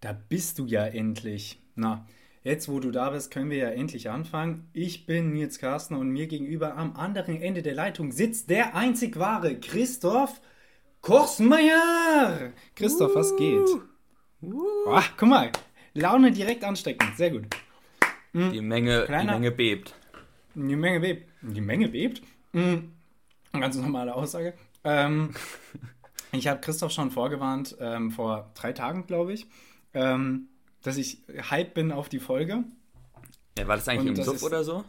Da bist du ja endlich. Na, jetzt wo du da bist, können wir ja endlich anfangen. Ich bin Nils Carsten und mir gegenüber am anderen Ende der Leitung sitzt der einzig wahre Christoph Korsmeier. Christoph, was geht? Oh, guck mal, Laune direkt anstecken. Sehr gut. Die Menge, die Kleiner- Menge bebt. Die Menge bebt. Die Menge bebt? Mhm. Ganz normale Aussage. Ähm, ich habe Christoph schon vorgewarnt, ähm, vor drei Tagen, glaube ich, ähm, dass ich hype bin auf die Folge. Ja, war das eigentlich Und im ist- oder so?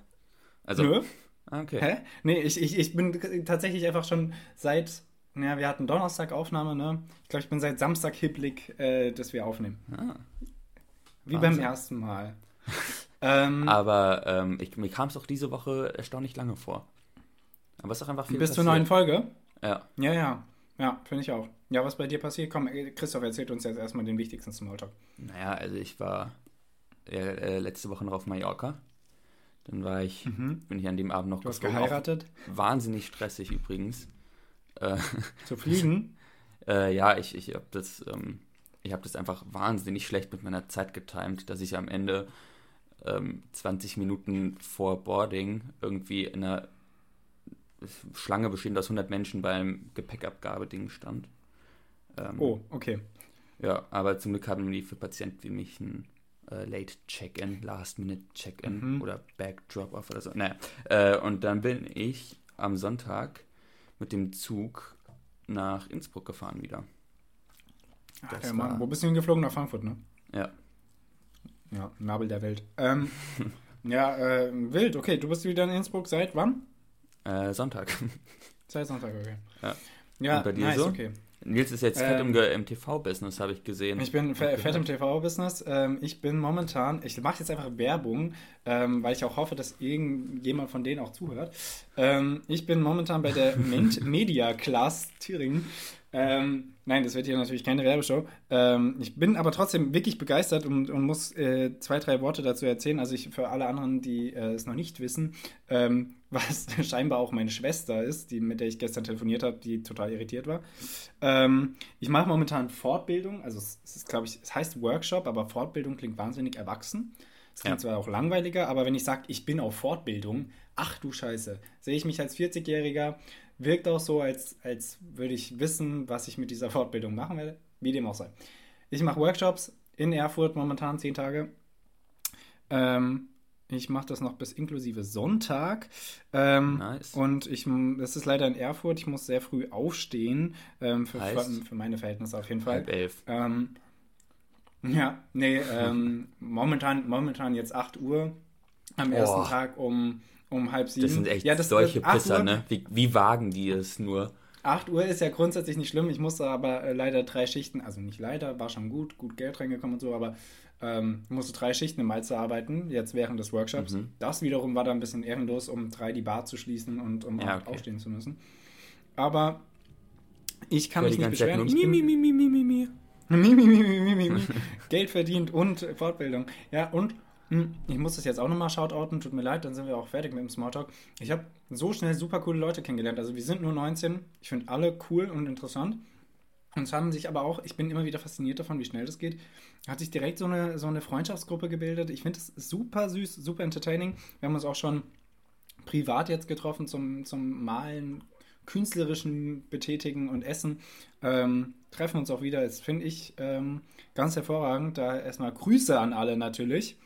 Also, Nö. Ah, okay. Hä? Nee, ich, ich, ich bin tatsächlich einfach schon seit, naja, wir hatten Donnerstag Aufnahme, ne? Ich glaube, ich bin seit Samstag hibblig, äh, dass wir aufnehmen. Ah. Wie Wahnsinn. beim ersten Mal. ähm, Aber ähm, ich, mir kam es auch diese Woche erstaunlich lange vor. Aber es ist auch einfach viel bis zur neuen Folge? Ja. Ja, ja. Ja, finde ich auch. Ja, was bei dir passiert? Komm, äh, Christoph erzählt uns jetzt erstmal den wichtigsten Smalltalk. Naja, also ich war äh, letzte Woche noch auf Mallorca. Dann war ich, bin ich an dem Abend noch Mhm. Du hast geheiratet? Wahnsinnig stressig übrigens. Äh, Zu fliegen? äh, ja, ich, ich habe das, ähm, ich habe das einfach wahnsinnig schlecht mit meiner Zeit getimt, dass ich am Ende ähm, 20 Minuten vor Boarding irgendwie in einer Schlange bestehend aus 100 Menschen beim Gepäckabgabeding stand. Ähm, oh, okay. Ja, aber zum Glück haben die für Patienten wie mich ein äh, Late Check-in, Last-Minute Check-in Mhm. oder Back Drop-off oder so. Naja, äh, und dann bin ich am Sonntag mit dem Zug nach Innsbruck gefahren wieder. Ach, Das ja, Mann. war- Wo bist du hingeflogen? Nach Frankfurt, ne? Ja, Ja, Nabel der Welt. Ähm, ja, äh, wild. Okay, du bist wieder in Innsbruck seit wann? äh, Sonntag. Seit Sonntag, okay. Ja. Ja, Und bei dir nice, so? okay. Nils ist jetzt fett Ähm, im, TV-Business, habe ich gesehen. Ich bin fett im. TV-Business. Ähm, ich bin momentan, ich mache jetzt einfach Werbung, ähm, weil ich auch hoffe, dass irgendjemand von denen auch zuhört. Ähm, ich bin momentan bei der Mint Media Class Thüringen. Ähm, nein, das wird hier natürlich keine Werbeshow. Ähm, ich bin aber trotzdem wirklich begeistert und, und muss äh, zwei, drei Worte dazu erzählen. Also ich für alle anderen, die äh, es noch nicht wissen, ähm, was scheinbar auch meine Schwester ist, die, mit der ich gestern telefoniert habe, die total irritiert war. Ähm, ich mache momentan Fortbildung, also es, es ist, glaube ich, es heißt Workshop, aber Fortbildung klingt wahnsinnig erwachsen. Es klingt Ja. zwar auch langweiliger, aber wenn ich sage, ich bin auf Fortbildung, ach du Scheiße, sehe ich mich als 40-Jähriger, wirkt auch so, als, als würde ich wissen, was ich mit dieser Fortbildung machen werde, wie dem auch sei. Ich mache Workshops in Erfurt momentan, zehn Tage. Ähm, ich mache das noch bis inklusive Sonntag. Ähm, Nice. Und ich, das ist leider in Erfurt. Ich muss sehr früh aufstehen. Ähm, für, für meine Verhältnisse auf jeden Fall. Halb elf. Ähm, ja, nee, ähm, momentan, momentan jetzt 8 Uhr. Am ersten Boah. Tag um, um halb sieben. Das sind echt ja, das, solche das- 8 Pisser, ne? Wie, wie wagen die es nur? 8 Uhr ist ja grundsätzlich nicht schlimm. Ich musste aber äh, leider drei Schichten, also nicht leider, war schon gut, gut Geld reingekommen und so, aber ähm, musste drei Schichten im Malze arbeiten, jetzt während des Workshops. Mhm. Das wiederum war dann ein bisschen ehrenlos, um drei die Bar zu schließen und um Ja, acht okay. aufstehen zu müssen. Aber ich kann mich nicht beschweren. mi, mi, mi, mi, mi, mi, mi. Mi, mi, mi, mi, mi, mi, mi. Geld verdient und Fortbildung. Ja, und ich muss das jetzt auch nochmal shoutouten, tut mir leid, dann sind wir auch fertig mit dem Smalltalk. Ich habe so schnell super coole Leute kennengelernt. Also wir sind nur 19. Ich finde alle cool und interessant. Und es haben sich aber auch, ich bin immer wieder fasziniert davon, wie schnell das geht, hat sich direkt so eine, so eine Freundschaftsgruppe gebildet. Ich finde es super süß, super entertaining. Wir haben uns auch schon privat jetzt getroffen zum, zum Malen, künstlerischen Betätigen und Essen. Ähm, treffen uns auch wieder. Das finde ich ähm, ganz hervorragend. Da erstmal Grüße an alle natürlich.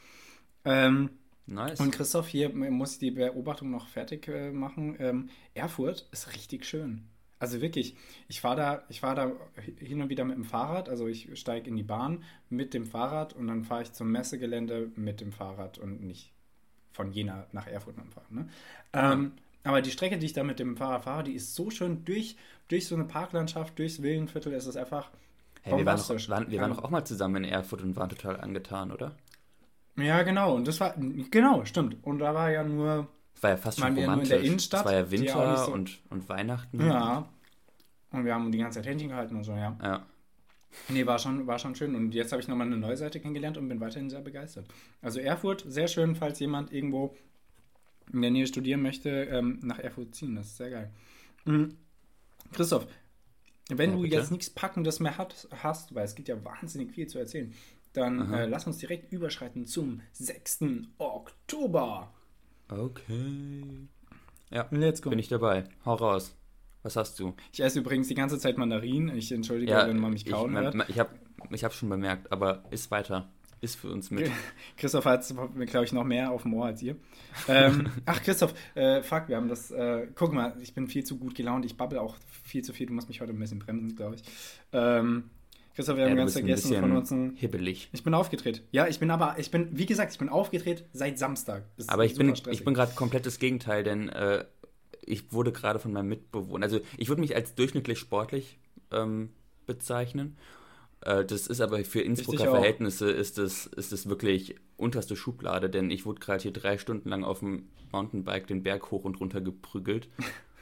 Ähm, Nice. und Christoph, hier muss ich die Beobachtung noch fertig äh, machen. Ähm, Erfurt ist richtig schön. Also wirklich, ich fahre da, ich fahre da hin und wieder mit dem Fahrrad. Also ich steige in die Bahn mit dem Fahrrad und dann fahre ich zum Messegelände mit dem Fahrrad und nicht von Jena nach Erfurt mit dem Fahrrad. Ne? Ähm, aber die Strecke, die ich da mit dem Fahrrad fahre, die ist so schön durch, durch so eine Parklandschaft, durchs Villenviertel. Es ist einfach Hey, wir waren, bombastisch. waren, wir waren Ähm, doch auch mal zusammen in Erfurt und waren total angetan, oder? Ja, genau. Und das war, genau, stimmt. Und da war ja nur, Es war ja fast schon wir nur in romantisch. der Innenstadt, Es war ja ja Winter so- und, und Weihnachten. ja. Und wir haben die ganze Zeit Händchen gehalten und so, ja. Ja. Nee, war schon, war schon schön. Und jetzt habe ich nochmal eine neue Seite kennengelernt und bin weiterhin sehr begeistert. Also Erfurt, sehr schön, falls jemand irgendwo in der Nähe studieren möchte, ähm, nach Erfurt ziehen. Das ist sehr geil. Mhm. Christoph, wenn Ja, du jetzt nichts Packendes mehr hat, hast, weil es gibt ja wahnsinnig viel zu erzählen, dann äh, lass uns direkt überschreiten zum 6. Oktober. Okay. Ja, Let's go. bin ich dabei. Hau raus. Was hast du? Ich esse übrigens die ganze Zeit Mandarinen. Ich entschuldige, Ja, wenn man mich kauen ich, hört. ich habe ich hab schon bemerkt, aber ist weiter. Ist für uns mit. Christoph hat, glaube ich, noch mehr auf dem Ohr als ihr. Ähm, ach, Christoph, äh, fuck, wir haben das. Äh, guck mal, ich bin viel zu gut gelaunt. Ich babbel auch viel zu viel. Du musst mich heute ein bisschen bremsen, glaube ich. Ähm, Christoph, wir Ja, haben du ganz vergessen von uns hibbelig. Ich bin aufgedreht. Ja, ich bin aber, ich bin, wie gesagt, ich bin aufgedreht seit Samstag. Ist Aber ich bin, stressig. ich bin gerade komplett das Gegenteil, denn äh, ich wurde gerade von meinem Mitbewohner, also ich würde mich als durchschnittlich sportlich ähm, bezeichnen. Äh, das ist aber für Innsbrucker. Verhältnisse ist es ist es wirklich unterste Schublade, denn ich wurde gerade hier drei Stunden lang auf dem Mountainbike den Berg hoch und runter geprügelt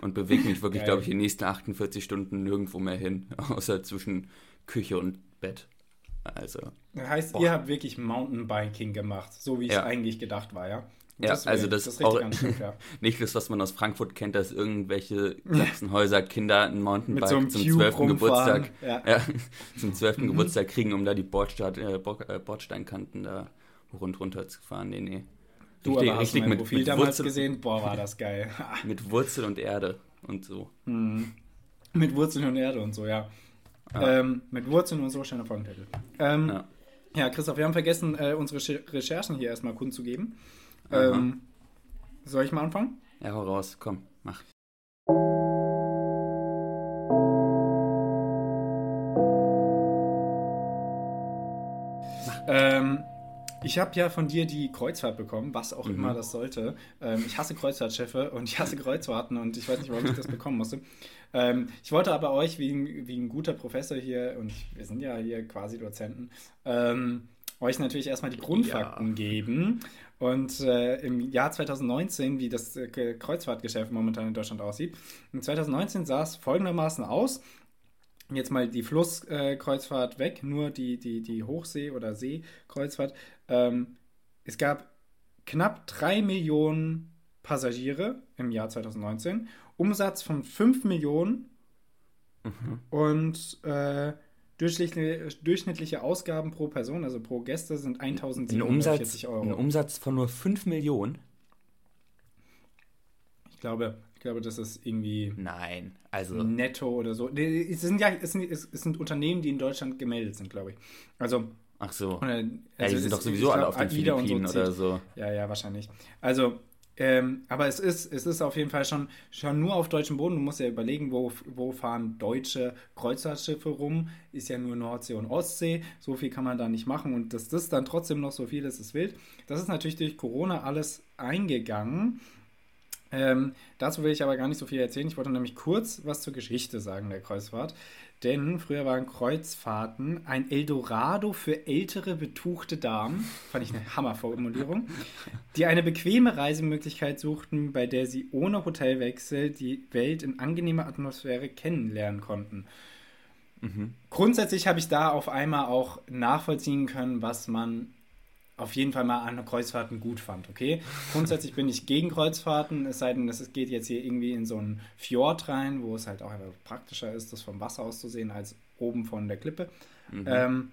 und bewege mich wirklich, glaube ich, die nächsten 48 Stunden nirgendwo mehr hin, außer zwischen Küche und Bett. Also, Das heißt, Boah. ihr habt wirklich Mountainbiking gemacht, so wie es Ja. eigentlich gedacht war, ja? Ja, also das ist auch- anstrengend, ja. Nicht das, was man aus Frankfurt kennt, dass irgendwelche Sachsenhäuser Kinder ein Mountainbike so zum Cube 12. rumfahren. Geburtstag, Ja. ja, zum 12. Geburtstag kriegen, um da die Bordstadt, äh, äh, Bordsteinkanten da hoch und runter zu fahren. Nee, nee. Du Richtig- aber hast richtig mein mit- Profil mit damals Wurzel- gesehen? Boah, war das geil. Mit Wurzel und Erde und so. mit Wurzeln und Erde und so, ja. Ähm, mit Wurzeln und so, schöner Folgentitel. Ähm, ja. Ja. Christoph, wir haben vergessen, äh, unsere Recher- Recherchen hier erstmal kundzugeben. Ähm, soll ich mal anfangen? Ja, hau raus, komm, mach. Ich habe ja von dir die Kreuzfahrt bekommen, was auch Mhm. immer das sollte. Ähm, ich hasse Kreuzfahrtschiffe und ich hasse Kreuzfahrten und ich weiß nicht, warum ich das bekommen musste. Ähm, ich wollte aber euch, wie ein, wie ein guter Professor hier, und wir sind ja hier quasi Dozenten, ähm, euch natürlich erstmal die Grundfakten geben. Und äh, im Jahr 2019, wie das äh, Kreuzfahrtgeschäft momentan in Deutschland aussieht, in 2019 sah es folgendermaßen aus. Jetzt mal die Flusskreuzfahrt weg, nur die, die, die Hochsee- oder Seekreuzfahrt. Ähm, es gab knapp 3 Millionen Passagiere im Jahr 2019, Umsatz von 5 Millionen und äh, durchschnittliche, durchschnittliche Ausgaben pro Person, also pro Gäste, sind Ein Umsatz, 1740 Euro. ein Umsatz von nur 5 Millionen? Ich glaube, ich glaube, das ist irgendwie Nein, also netto oder so. Es sind ja es sind, es sind Unternehmen, die in Deutschland gemeldet sind, glaube ich. Also, ach so. oder, Ja, also die sind es- doch sowieso alle auf den AIDA Philippinen so oder so. Ja, ja, wahrscheinlich. Also, ähm, aber es ist, es ist auf jeden Fall schon, schon nur auf deutschem Boden. Du musst ja überlegen, wo, wo fahren deutsche Kreuzfahrtschiffe rum. Ist ja nur Nordsee und Ostsee. So viel kann man da nicht machen. Und dass das dann trotzdem noch so viel ist, ist wild. Das ist natürlich durch Corona alles eingegangen. Ähm, dazu will ich aber gar nicht so viel erzählen. Ich wollte nämlich kurz was zur Geschichte sagen der Kreuzfahrt. Denn früher waren Kreuzfahrten ein Eldorado für ältere, betuchte Damen, fand ich eine Hammerformulierung, die eine bequeme Reisemöglichkeit suchten, bei der sie ohne Hotelwechsel die Welt in angenehmer Atmosphäre kennenlernen konnten. Grundsätzlich habe ich da auf einmal auch nachvollziehen können, was man auf jeden Fall mal an Kreuzfahrten gut fand, okay? Grundsätzlich bin ich gegen Kreuzfahrten, es sei denn, es geht jetzt hier irgendwie in so einen Fjord rein, wo es halt auch einfach praktischer ist, das vom Wasser aus zu sehen, als oben von der Klippe. Ähm,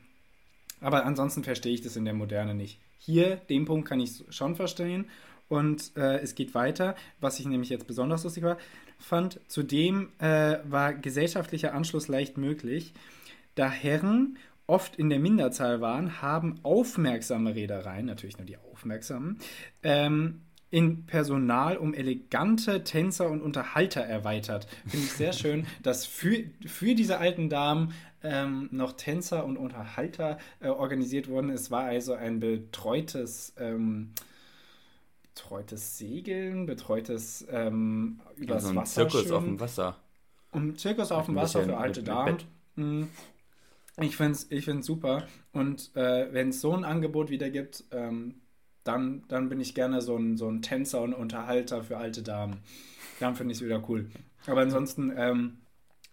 aber ansonsten verstehe ich das in der Moderne nicht. Hier, den Punkt kann ich schon verstehen. Und äh, es geht weiter, was ich nämlich jetzt besonders lustig war, fand. Zudem äh, war gesellschaftlicher Anschluss leicht möglich, da Herren oft in der Minderzahl waren, haben aufmerksame Reedereien, natürlich nur die aufmerksamen, ähm, in Personal um elegante Tänzer und Unterhalter erweitert. Finde ich sehr schön, dass für, für diese alten Damen ähm, noch Tänzer und Unterhalter äh, organisiert wurden. Es war also ein betreutes, ähm, betreutes Segeln, betreutes ähm, übers so ein Wasser. Zirkus schwimmen. auf dem Wasser. Und Zirkus auf dem Wasser für alte Damen. Bett. Ich finde es ich find's super. Und äh, wenn es so ein Angebot wieder gibt, ähm, dann, dann bin ich gerne so ein, so ein Tänzer und Unterhalter für alte Damen. Dann finde ich es wieder cool. Aber ansonsten, ähm,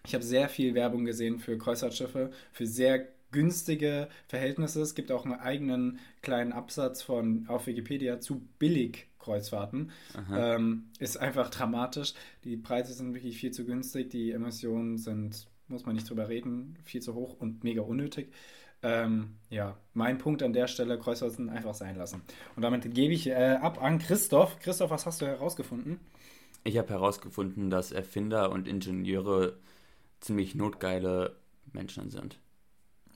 ich habe sehr viel Werbung gesehen für Kreuzfahrtschiffe, für sehr günstige Verhältnisse. Es gibt auch einen eigenen kleinen Absatz von auf Wikipedia zu Billigkreuzfahrten. Ähm, ist einfach dramatisch. Die Preise sind wirklich viel zu günstig. Die Emissionen sind, muss man nicht drüber reden, viel zu hoch und mega unnötig. Ähm, ja, mein Punkt an der Stelle, Kreuzholzen einfach sein lassen. Und damit gebe ich äh, ab an Christoph. Christoph, was hast du herausgefunden? Ich habe herausgefunden, dass Erfinder und Ingenieure ziemlich notgeile Menschen sind.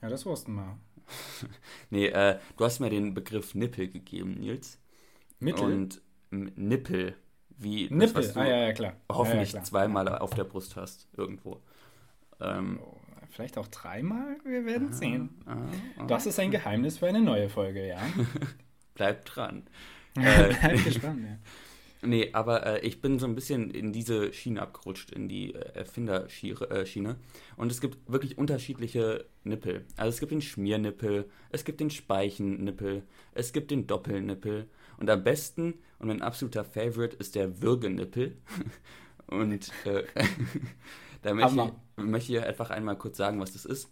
Ja, das wussten wir. nee, äh, du hast mir den Begriff Nippel gegeben, Nils. Mittel? Und Nippel, wie das, Nippel, du ah ja, ja, klar. hoffentlich ja, ja, klar. zweimal auf der Brust hast, irgendwo. Ähm, Oh, vielleicht auch dreimal? Wir werden sehen. ah, ah, Das ist ein Geheimnis für eine neue Folge, ja. bleib dran. Äh, Bleib gespannt, ja. Nee, aber äh, ich bin so ein bisschen in diese Schiene abgerutscht, in die äh, Erfinderschiene. Äh. Und es gibt wirklich unterschiedliche Nippel. Also es gibt den Schmiernippel, es gibt den Speichennippel, es gibt den Doppelnippel. Und am besten und mein absoluter Favorite ist der Würgenippel. und äh, da möchte ich, möchte ich einfach einmal kurz sagen, was das ist.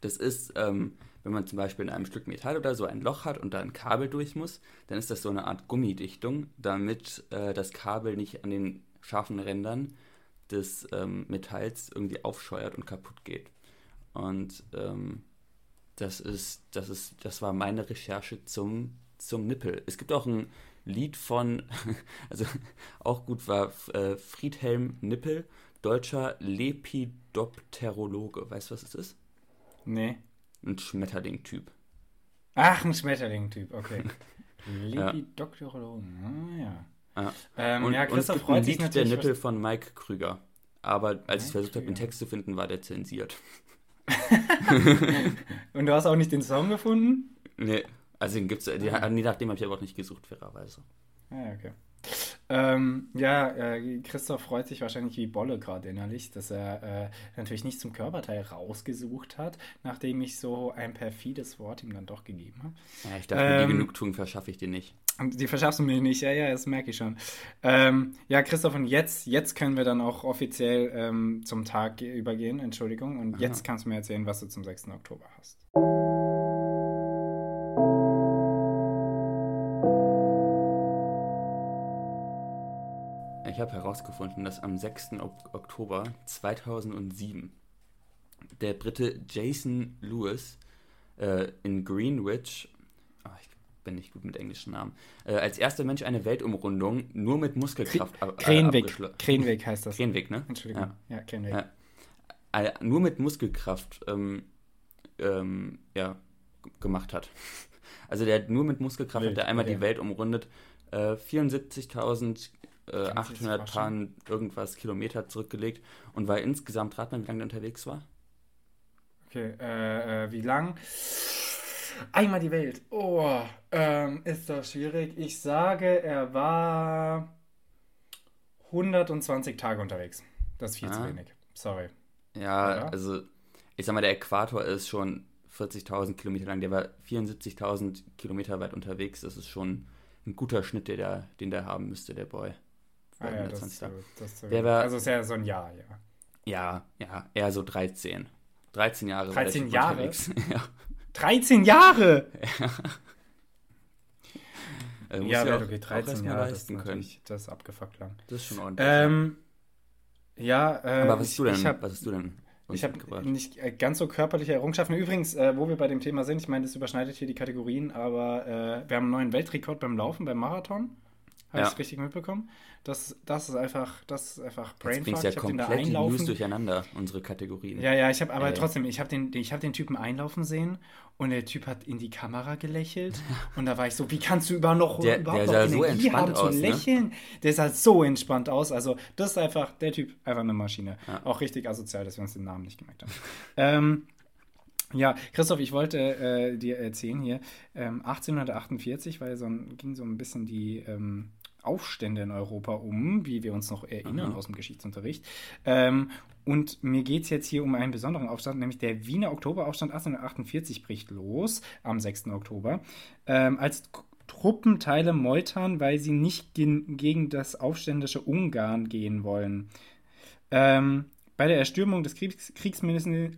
Das ist, ähm, wenn man zum Beispiel in einem Stück Metall oder so ein Loch hat und da ein Kabel durch muss, dann ist das so eine Art Gummidichtung, damit äh, das Kabel nicht an den scharfen Rändern des ähm, Metalls irgendwie aufscheuert und kaputt geht. Und ähm, das ist, das ist, das war meine Recherche zum, zum Nippel. Es gibt auch ein Lied von, also auch gut war äh, Friedhelm Nippel, deutscher Lepidopterologe. Weißt du, was es ist? Nee. Ein Schmetterling-Typ. Ach, ein Schmetterling-Typ, okay. Ja. Lepidopterologen, ah ja. Ja. Ähm, Und, ja, und es Christoph gibt freut ein sich Lied der. Nippel von Mike Krüger. Aber als ich versucht habe, den. Text zu finden, war der zensiert. Und du hast auch nicht den Song gefunden? Nee, also den gibt's, die, Ah. nee, nachdem habe ich aber auch nicht gesucht, fairerweise. Ah, okay. Ähm, ja, äh, Christoph freut sich wahrscheinlich wie Bolle gerade innerlich, dass er äh, natürlich nicht zum Körperteil rausgesucht hat, nachdem ich so ein perfides Wort ihm dann doch gegeben habe. Ja, ich dachte, mir, die Ähm, Genugtuung verschaffe ich dir nicht. Die verschaffst du mir nicht, ja, ja, das merke ich schon. Ähm, ja, Christoph, und jetzt, jetzt können wir dann auch offiziell ähm, zum Tag ge- übergehen, Entschuldigung. Und Aha. jetzt kannst du mir erzählen, was du zum 6. Oktober hast. Ich habe herausgefunden, dass am 6. Ok- Oktober 2007 der Brite Jason Lewis äh, in Greenwich, ah, ich bin nicht gut mit englischen Namen, äh, als erster Mensch eine Weltumrundung nur mit Muskelkraft ab, äh, Krenweg. Krenweg heißt das. Krenweg, ne? Entschuldigung. Ja. Ja, Krenweg. Ja. äh, nur mit Muskelkraft ähm, ähm, ja, gemacht hat. Also der hat nur mit Muskelkraft Wild, hat er einmal okay. die Welt umrundet. Äh, 74.800 war schon- Paar irgendwas Kilometer zurückgelegt und war insgesamt, rat mal, wie lange der unterwegs war? Okay, äh, äh, wie lang? Einmal die Welt. Oh, ähm, ist das schwierig. Ich sage, er war 120 Tage unterwegs. Das ist viel zu Ah. wenig. Sorry. Ja, Oder? also ich sag mal, der Äquator ist schon 40.000 Kilometer lang, der war 74.000 Kilometer weit unterwegs. Das ist schon ein guter Schnitt, der, den der haben müsste, der Boy. Ah, ja, das 120 ist, so, das so Der war- Also ist ja so ein Jahr, ja. Ja, ja, eher so 13. 13 Jahre. war der 13 Typ Jahre? unterwegs. ja. 13 Jahre! Also muss Ja, ja okay, auch, 13 auch erst mal Jahre, das ist leisten können. das ist abgefuckt lang. Das ist schon ordentlich. Ähm, ja, äh, Aber was hast du denn? ich habe was hast du denn? Ich habe nicht äh, ganz so körperliche Errungenschaften. Übrigens, äh, wo wir bei dem Thema sind, ich meine, das überschneidet hier die Kategorien, aber äh, wir haben einen neuen Weltrekord beim Laufen, beim Marathon. Habe Ja. ich es richtig mitbekommen? Das, das ist einfach, das ist einfach Jetzt Brainfuck. du ja Ich habe den da komplett die News einlaufen. durcheinander, unsere Kategorien. Ja, ja, ich habe aber Äh. trotzdem, ich habe den, ich habe den Typen einlaufen sehen und der Typ hat in die Kamera gelächelt und da war ich so, wie kannst du über noch, Der- überhaupt der noch so Energie haben zu aus, ne? lächeln? Der sah so entspannt aus. Also das ist einfach, der Typ, einfach eine Maschine. Ja. Auch richtig asozial, dass wir uns den Namen nicht gemerkt haben. ähm, ja, Christoph, ich wollte äh, dir erzählen hier, ähm, 1848 war so ein, ging so ein bisschen die ähm, Aufstände in Europa um, wie wir uns noch erinnern Aha. aus dem Geschichtsunterricht. Ähm, und mir geht es jetzt hier um einen besonderen Aufstand, nämlich der Wiener Oktoberaufstand 1848 bricht los am 6. Oktober, ähm, als Truppenteile meutern, weil sie nicht gen gegen das aufständische Ungarn gehen wollen. Ähm, bei der Erstürmung des Kriegs Kriegsminister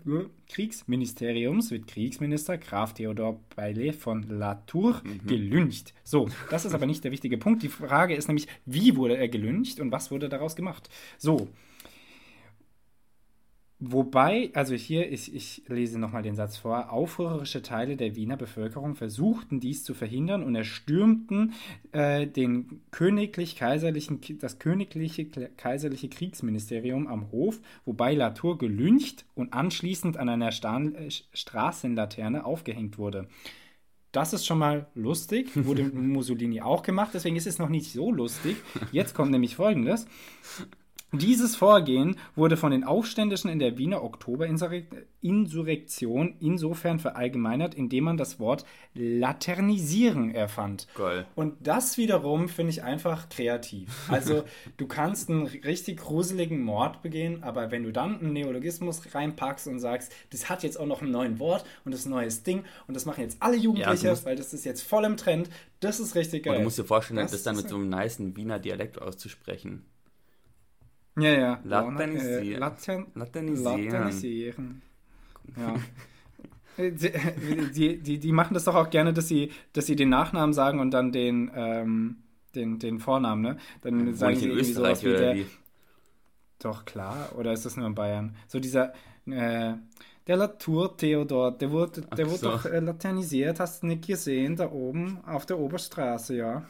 Kriegsministeriums wird Kriegsminister Graf Theodor Beile von Latour gelyncht. So, das ist aber nicht der wichtige Punkt. Die Frage ist nämlich, wie wurde er gelyncht und was wurde daraus gemacht? So. Wobei, also hier, ich, ich lese nochmal den Satz vor, aufrührerische Teile der Wiener Bevölkerung versuchten dies zu verhindern und erstürmten äh, den königlich-kaiserlichen, das königliche kaiserliche Kriegsministerium am Hof, wobei Latour gelyncht und anschließend an einer Sta äh, Straßenlaterne aufgehängt wurde. Das ist schon mal lustig, wurde Mussolini auch gemacht, deswegen ist es noch nicht so lustig. Jetzt kommt nämlich folgendes. Dieses Vorgehen wurde von den Aufständischen in der Wiener Oktoberinsurrektion insofern verallgemeinert, indem man das Wort Laternisieren erfand. Geil. Und das wiederum finde ich einfach kreativ. Also du kannst einen richtig gruseligen Mord begehen, aber wenn du dann einen Neologismus reinpackst und sagst, das hat jetzt auch noch ein neues Wort und das ist ein neues Ding und das machen jetzt alle Jugendliche, ja, weil das ist jetzt voll im Trend, das ist richtig geil. Und du musst dir vorstellen, das, das dann mit so einem niceen Wiener Dialekt auszusprechen. Ja, ja. Laternisieren. Äh, Laten Laternisieren. Laternisieren. Ja. die, die, die machen das doch auch gerne, dass sie, dass sie den Nachnamen sagen und dann den, ähm, den, den Vornamen, ne? Dann ja, sagen sie irgendwie sowas wie der. Wie? Doch, klar. Oder ist das nur in Bayern? So dieser. Äh, der Latour Theodor, der wurde, der wurde so. doch äh, laternisiert, hast du nicht gesehen, da oben auf der Oberstraße, ja.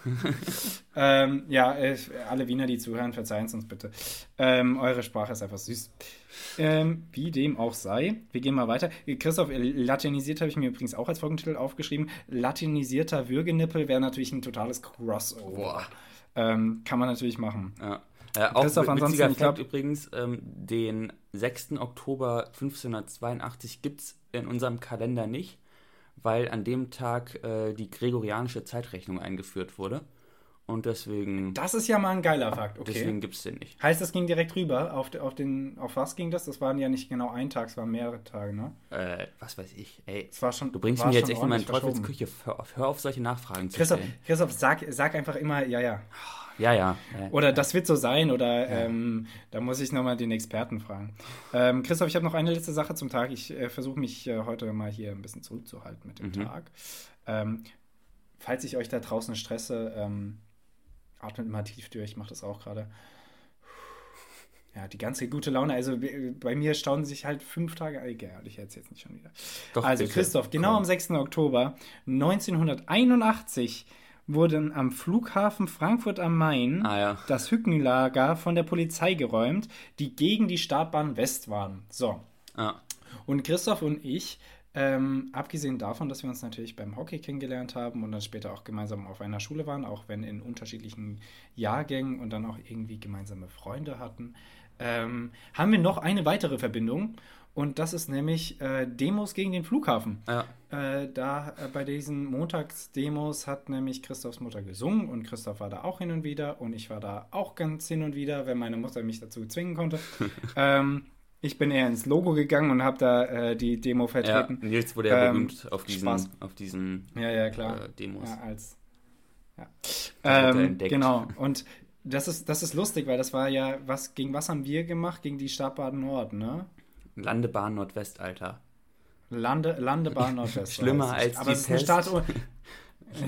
ähm, ja, äh, alle Wiener, die zuhören, verzeihen es uns bitte. Ähm, eure Sprache ist einfach süß. Ähm, wie dem auch sei, wir gehen mal weiter. Christoph, äh, latinisiert habe ich mir übrigens auch als Folgentitel aufgeschrieben. Latinisierter Würgenippel wäre natürlich ein totales Crossover. Ähm, kann man natürlich machen. Ja. Äh, auch Christoph, ansonsten, ich glaube übrigens, ähm, den 6. Oktober 1582 gibt es in unserem Kalender nicht, weil an dem Tag äh, die gregorianische Zeitrechnung eingeführt wurde. Und deswegen. Das ist ja mal ein geiler Fakt, okay. Deswegen gibt es den nicht. Heißt, das ging direkt rüber? Auf, auf, den, auf was ging das? Das waren ja nicht genau ein Tag, es waren mehrere Tage, ne? Äh, was weiß ich. Ey, es war schon, du bringst mir jetzt echt in meine Teufelsküche. Hör, hör auf, solche Nachfragen zu Christoph, stellen. Christoph, sag, sag einfach immer, ja, ja. Ja, ja. Oder das wird so sein, oder ja. ähm, da muss ich nochmal den Experten fragen. Ähm, Christoph, ich habe noch eine letzte Sache zum Tag. Ich äh, versuche mich äh, heute mal hier ein bisschen zurückzuhalten mit dem mhm. Tag. Ähm, falls ich euch da draußen stresse, ähm, atmet mal tief durch, ich mache das auch gerade. Ja, die ganze gute Laune. Also bei mir staunen sich halt fünf Tage. Egal, ich erzähle jetzt nicht schon wieder. Doch, also Christoph, genau komm. am 6. Oktober 1981 wurden am Flughafen Frankfurt am Main ah, ja. das Hückenlager von der Polizei geräumt, die gegen die Startbahn West waren. So. Ah. Und Christoph und ich, ähm, abgesehen davon, dass wir uns natürlich beim Hockey kennengelernt haben und dann später auch gemeinsam auf einer Schule waren, auch wenn in unterschiedlichen Jahrgängen und dann auch irgendwie gemeinsame Freunde hatten, ähm, haben wir noch eine weitere Verbindung. Und das ist nämlich äh, Demos gegen den Flughafen. Ja. Äh, da äh, bei diesen Montagsdemos hat nämlich Christophs Mutter gesungen und Christoph war da auch hin und wieder und ich war da auch ganz hin und wieder, wenn meine Mutter mich dazu zwingen konnte. ähm, ich bin eher ins Logo gegangen und habe da äh, die Demo vertreten. Ja, Nils wurde ja ähm, berühmt auf diesen, auf diesen ja, ja, klar. Äh, Demos. Ja, als, ja. Ähm, genau. Und das ist, das ist lustig, weil das war ja, was, gegen was haben wir gemacht? Gegen die Stadtbahn Nord, ne? Landebahn Nordwest, Alter. Lande, Landebahn Nordwest. Schlimmer als Aber die Pest. Eine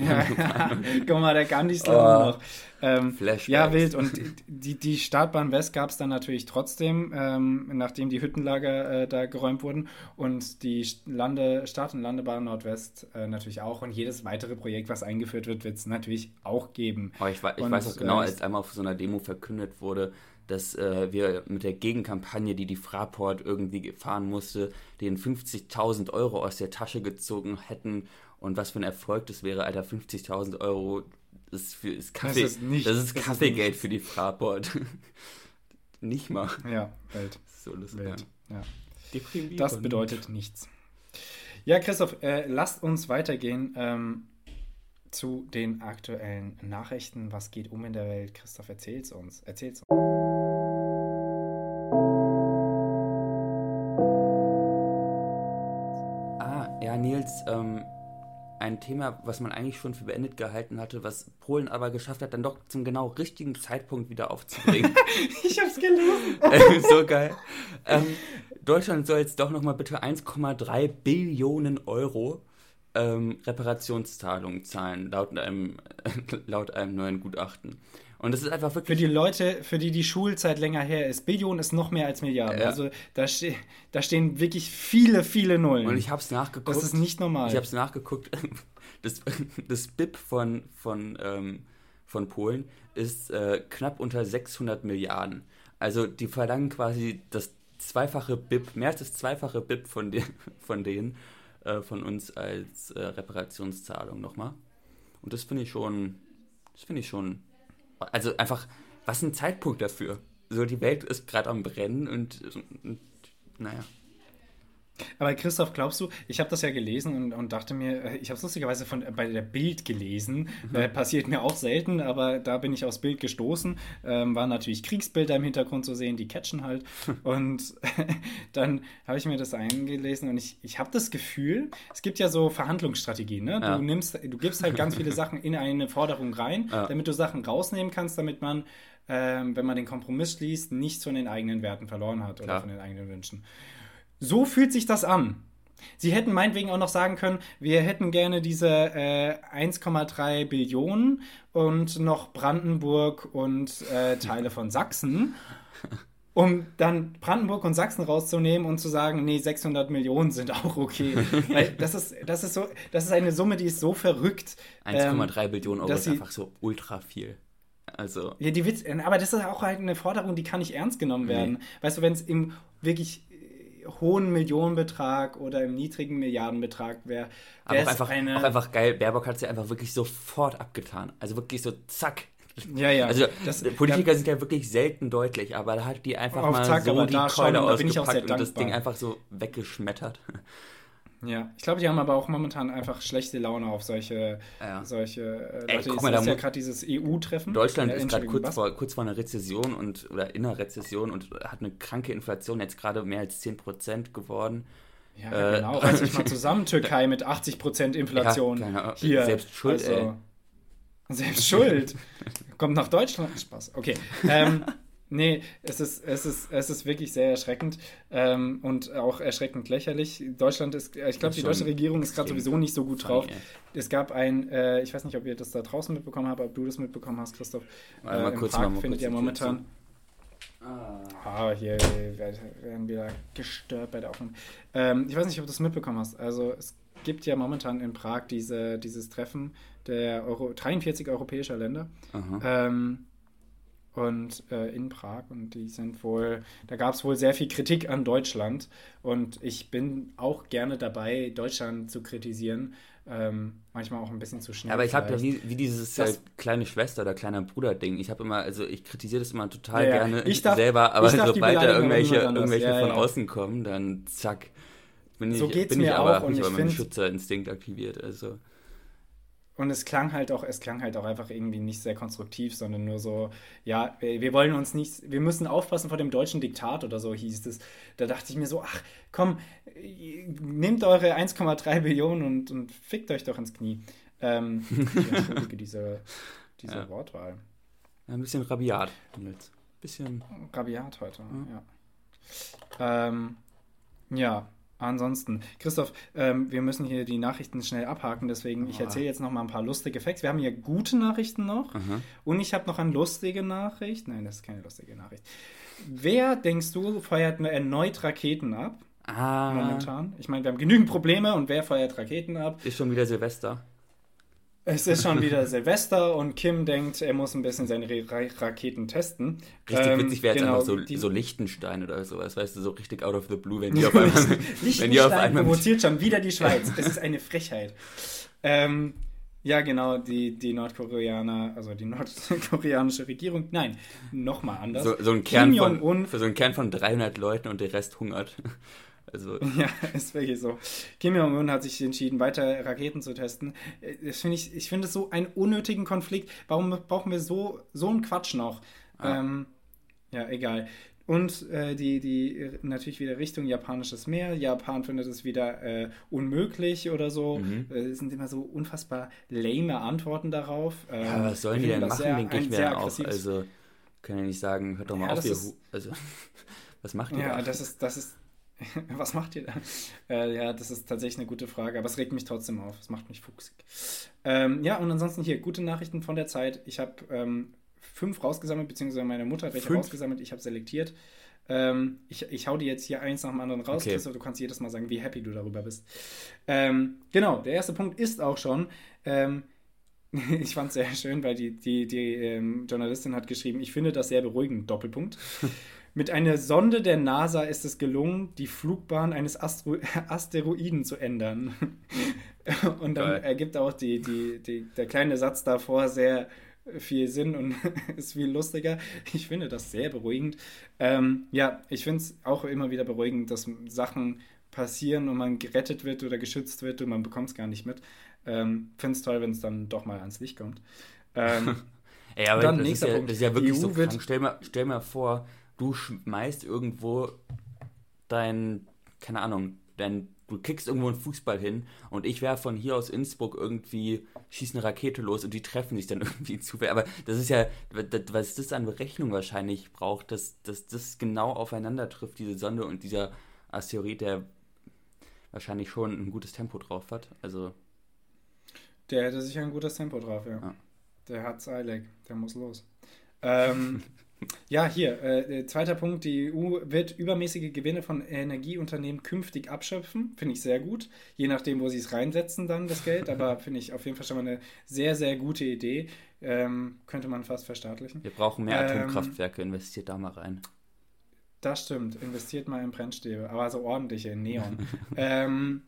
ja, guck mal, der kann nicht oh, noch. Ähm, ja, wild. Und die, die Startbahn West gab es dann natürlich trotzdem, ähm, nachdem die Hüttenlager äh, da geräumt wurden. Und die Lande, Start- und Landebahn Nordwest äh, natürlich auch. Und jedes weitere Projekt, was eingeführt wird, wird es natürlich auch geben. Oh, ich, ich und, weiß auch genau, äh, als einmal auf so einer Demo verkündet wurde, dass äh, wir mit der Gegenkampagne, die die Fraport irgendwie fahren musste, den 50.000 Euro aus der Tasche gezogen hätten. Und was für ein Erfolg das wäre, Alter, 50.000 Euro ist, für, ist Kaffee, das ist, nicht, das ist das Kaffeegeld ist für die Fraport. nicht mal. Ja, Welt. So lustig. Welt. Ja. Das bedeutet nichts. Ja, Christoph, äh, lasst uns weitergehen. Ähm, zu den aktuellen Nachrichten. Was geht um in der Welt? Christoph, erzähl's uns. Erzähl's uns. Ah, ja, Nils, ähm, ein Thema, was man eigentlich schon für beendet gehalten hatte, was Polen aber geschafft hat, dann doch zum genau richtigen Zeitpunkt wieder aufzubringen. ich hab's gelesen. so geil. Ähm, Deutschland soll jetzt doch nochmal bitte 1,3 Billionen Euro ähm, Reparationszahlungen zahlen, laut einem, laut einem neuen Gutachten. Und das ist einfach wirklich. Für die Leute, für die die Schulzeit länger her ist, Billion ist noch mehr als Milliarden. Ja. Also da, ste da stehen wirklich viele, viele Nullen. Und ich habe es nachgeguckt. das ist nicht normal. Ich habe es nachgeguckt. Das, das BIP von, von, ähm, von Polen ist äh, knapp unter 600 Milliarden. Also die verlangen quasi das zweifache BIP, mehr als das zweifache BIP von, de von denen, äh, von uns als äh, Reparationszahlung nochmal. Und das finde ich schon, das finde ich schon, also einfach, was ein Zeitpunkt dafür. So, die Welt ist gerade am Brennen und, und naja. Aber Christoph, glaubst du, ich habe das ja gelesen und, und dachte mir, äh, ich habe es lustigerweise von, bei der Bild gelesen, Mhm. äh, passiert mir auch selten, aber da bin ich aufs Bild gestoßen, ähm, waren natürlich Kriegsbilder im Hintergrund zu sehen, die catchen halt und dann habe ich mir das eingelesen und ich, ich habe das Gefühl, es gibt ja so Verhandlungsstrategien, ne? Ja. du nimmst, du gibst halt ganz viele Sachen in eine Forderung rein, Ja. damit du Sachen rausnehmen kannst, damit man, ähm, wenn man den Kompromiss schließt, nichts von den eigenen Werten verloren hat oder Klar. von den eigenen Wünschen. So fühlt sich das an. Sie hätten meinetwegen auch noch sagen können, wir hätten gerne diese äh, 1,3 Billionen und noch Brandenburg und äh, Teile von Sachsen, um dann Brandenburg und Sachsen rauszunehmen und zu sagen, nee, 600 Millionen sind auch okay. Weil das ist, das ist so, das ist eine Summe, die ist so verrückt. ähm, 1,3 Billionen Euro ist einfach so ultra viel. Also, Ja, die Witz, aber das ist auch halt eine Forderung, die kann nicht ernst genommen werden. Weißt du, wenn es im wirklich hohen Millionenbetrag oder im niedrigen Milliardenbetrag wäre, aber auch einfach, eine. auch einfach geil. Baerbock hat es ja einfach wirklich sofort abgetan. Also wirklich so zack. ja, ja. Also das, Politiker sind ja wirklich selten deutlich, aber da hat die einfach mal Zack, so die da schon, Keule auch ausgepackt und das. Ding einfach so weggeschmettert. Ja, ich glaube, die haben aber auch momentan einfach schlechte Laune auf solche, Ja. solche äh, Leute. Ey, guck mal, ist da ja mu- gerade dieses EU-Treffen. Deutschland Ja, ist gerade kurz was? vor, kurz vor einer Rezession und oder in einer Rezession und hat eine kranke Inflation, jetzt gerade mehr als 10% geworden. Ja, Äh, genau. Reiß dich mal zusammen, Türkei mit 80% Inflation. Ja, Ahnung. Hier. Selbst schuld, ey. Selbst schuld. Kommt nach Deutschland. Spaß. Okay. Ähm, nee, es ist, es, ist, es ist wirklich sehr erschreckend ähm, und auch erschreckend lächerlich. Deutschland ist, ich glaube, die deutsche Regierung ist gerade sowieso nicht so gut funny, drauf. ey. Es gab ein, äh, ich weiß nicht, ob ihr das da draußen mitbekommen habt, ob du das mitbekommen hast, Christoph. Warte mal in kurz, mach mal findet ja Tür momentan. Ah, hier werden wieder gestört bei der Aufnahme. Ähm, ich weiß nicht, ob du das mitbekommen hast. Also es gibt ja momentan in Prag diese, dieses Treffen der Euro, 43 europäischer Länder. Aha. Ähm, und äh, in Prag und die sind wohl, da gab es wohl sehr viel Kritik an Deutschland und ich bin auch gerne dabei, Deutschland zu kritisieren, ähm, manchmal auch ein bisschen zu schnell. Ja, aber ich habe ja wie, wie dieses Das- äh, kleine Schwester oder kleiner Bruder Ding. Ich habe immer, also ich kritisiere das immer total Ja, gerne Ich darf- selber, aber ich darf sobald da irgendwelche, irgendwelche Ja, von außen kommen, dann zack. Bin ich, So geht's bin mir ich auch aber, hab und ich ich aber meinen Schützerinstinkt aktiviert. Also Und es klang halt auch, es klang halt auch einfach irgendwie nicht sehr konstruktiv, sondern nur so, ja, wir wollen uns nicht, wir müssen aufpassen vor dem deutschen Diktat oder so hieß es. Da dachte ich mir so, ach komm, nehmt eure 1,3 Billionen und, und fickt euch doch ins Knie. Ähm, ich entschuldige diese, diese Ja. Wortwahl. ein bisschen rabiat. Nils. Bisschen. Rabiat heute, Mhm. ja. Ähm, ja, ansonsten, Christoph, ähm, wir müssen hier die Nachrichten schnell abhaken, deswegen ich Ah. erzähle jetzt noch mal ein paar lustige Facts. Wir haben hier gute Nachrichten noch Aha. und ich habe noch eine lustige Nachricht. Nein, das ist keine lustige Nachricht. Wer, denkst du, feuert erneut Raketen ab Ah, momentan? Ich meine, wir haben genügend Probleme und wer feuert Raketen ab? ist schon wieder Silvester. Es ist schon wieder Silvester und Kim denkt, er muss ein bisschen seine Ra Raketen testen. Richtig Ähm, witzig wäre jetzt genau, einfach so, die- so Liechtenstein oder sowas, weißt du, so richtig out of the blue, wenn die auf einmal. wenn die auf einmal provoziert schon wieder die Schweiz. Es ist eine Frechheit. Ähm, ja, genau, die, die Nordkoreaner, also die nordkoreanische Regierung, nein, nochmal anders. so, so ein Kim Kern von, für so einen Kern von 300 Leuten und der Rest hungert. Also, Ja, ist wirklich so. Kim Jong-un hat sich entschieden, weiter Raketen zu testen. Äh, Das finde ich, ich finde es so einen unnötigen Konflikt. Warum brauchen wir so, so einen Quatsch noch? Ah. Ähm, ja, egal. Und äh, die, die natürlich wieder Richtung japanisches Meer. Japan findet es wieder äh, unmöglich oder so. Mhm. Äh, Es sind immer so unfassbar lame Antworten darauf. Ähm, ja, was sollen wir die denn machen, sehr- denke ich mir auch. Also, können ja nicht sagen, hört doch mal Ja, auf, ihr Also, was macht ihr Ja, da? das ist, das ist. Was macht ihr da? Äh, ja, das ist tatsächlich eine gute Frage, aber es regt mich trotzdem auf. Es macht mich fuchsig. Ähm, ja, und ansonsten hier gute Nachrichten von der Zeit. Ich habe ähm, fünf rausgesammelt, beziehungsweise meine Mutter hat welche Fünf? rausgesammelt, ich habe selektiert. Ähm, ich, ich hau die jetzt hier eins nach dem anderen raus, Okay. Christoph, du kannst jedes Mal sagen, wie happy du darüber bist. Ähm, genau, der erste Punkt ist auch schon, ähm, ich fand es sehr schön, weil die, die, die ähm, Journalistin hat geschrieben, ich finde das sehr beruhigend, Doppelpunkt. Mit einer Sonde der NASA ist es gelungen, die Flugbahn eines Astro Asteroiden zu ändern. Und dann Geil. ergibt auch die, die, die, der kleine Satz davor sehr viel Sinn und ist viel lustiger. Ich finde das sehr beruhigend. Ähm, ja, ich finde es auch immer wieder beruhigend, dass Sachen passieren und man gerettet wird oder geschützt wird und man bekommt es gar nicht mit. Ähm, finde es toll, wenn es dann doch mal ans Licht kommt. Ähm, Ey, aber Dann das, ist nächster ja, Punkt. das ist ja wirklich EU so wird- krank. Stell mal, stell mal vor, du schmeißt irgendwo dein, keine Ahnung, dein, du kickst irgendwo einen Fußball hin und ich wäre von hier aus Innsbruck irgendwie, schieße eine Rakete los und die treffen sich dann irgendwie zufällig. Aber das ist ja, was das an Berechnung wahrscheinlich braucht, dass, dass das genau aufeinander trifft, diese Sonde und dieser Asteroid, der wahrscheinlich schon ein gutes Tempo drauf hat. Also, Der hätte sicher ein gutes Tempo drauf, ja. Ja. Der hat's eilig, der muss los. Ähm, ja, hier, äh, äh, zweiter Punkt, die EU wird übermäßige Gewinne von Energieunternehmen künftig abschöpfen. Finde ich sehr gut. Je nachdem, wo sie es reinsetzen, dann das Geld. Aber finde ich auf jeden Fall schon mal eine sehr, sehr gute Idee. Ähm, könnte man fast verstaatlichen. wir brauchen mehr Ähm, Atomkraftwerke, investiert da mal rein. Das stimmt. Investiert mal in Brennstäbe, aber so ordentliche in Neon. ähm,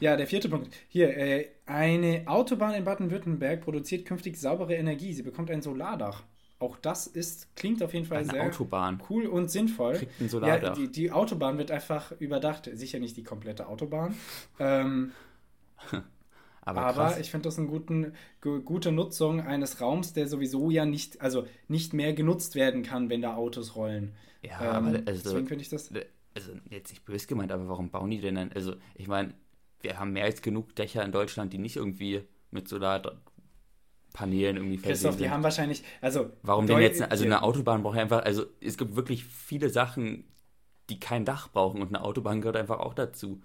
ja, der vierte Punkt. Hier, äh, eine Autobahn in Baden-Württemberg produziert künftig saubere Energie. Sie bekommt ein Solardach. Auch das ist, klingt auf jeden Fall Eine sehr Autobahn. cool und sinnvoll. Kriegt ein Ja, die, die Autobahn wird einfach überdacht. Sicher nicht die komplette Autobahn. Ähm, aber aber ich finde das eine guten, gu- gute Nutzung eines Raums, der sowieso ja nicht, also nicht mehr genutzt werden kann, wenn da Autos rollen. ja, Ähm, aber also, deswegen finde ich das. also jetzt nicht böse gemeint, aber warum bauen die denn dann? Also ich meine, wir haben mehr als genug Dächer in Deutschland, die nicht irgendwie mit Solarpanelen irgendwie Christoph, die sind. haben wahrscheinlich, also Warum denn jetzt? Also eine Autobahn braucht ja einfach, also es gibt wirklich viele Sachen, die kein Dach brauchen und eine Autobahn gehört einfach auch dazu.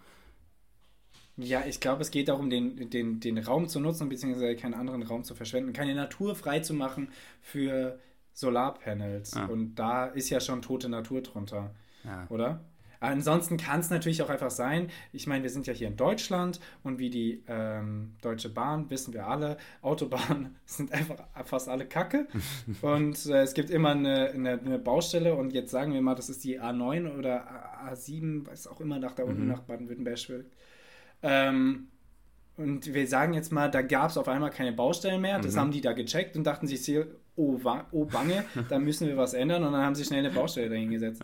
Ja, ich glaube, es geht darum, den, den, den Raum zu nutzen, beziehungsweise keinen anderen Raum zu verschwenden, keine Natur frei zu machen für Solarpanels. Ah. Und da ist ja schon tote Natur drunter, Ja. oder? Ansonsten kann es natürlich auch einfach sein, ich meine, wir sind ja hier in Deutschland und wie die ähm, Deutsche Bahn, wissen wir alle, Autobahnen sind einfach fast alle Kacke und äh, es gibt immer eine, eine, eine Baustelle und jetzt sagen wir mal, das ist die A9 oder A- A7, was auch immer nach da unten Mhm. nach Baden-Württemberg schwirrt. Ähm, und wir sagen jetzt mal, da gab es auf einmal keine Baustellen mehr. Das Mhm. haben die da gecheckt und dachten sich, oh, oh bange, da müssen wir was ändern. Und dann haben sie schnell eine Baustelle dahingesetzt.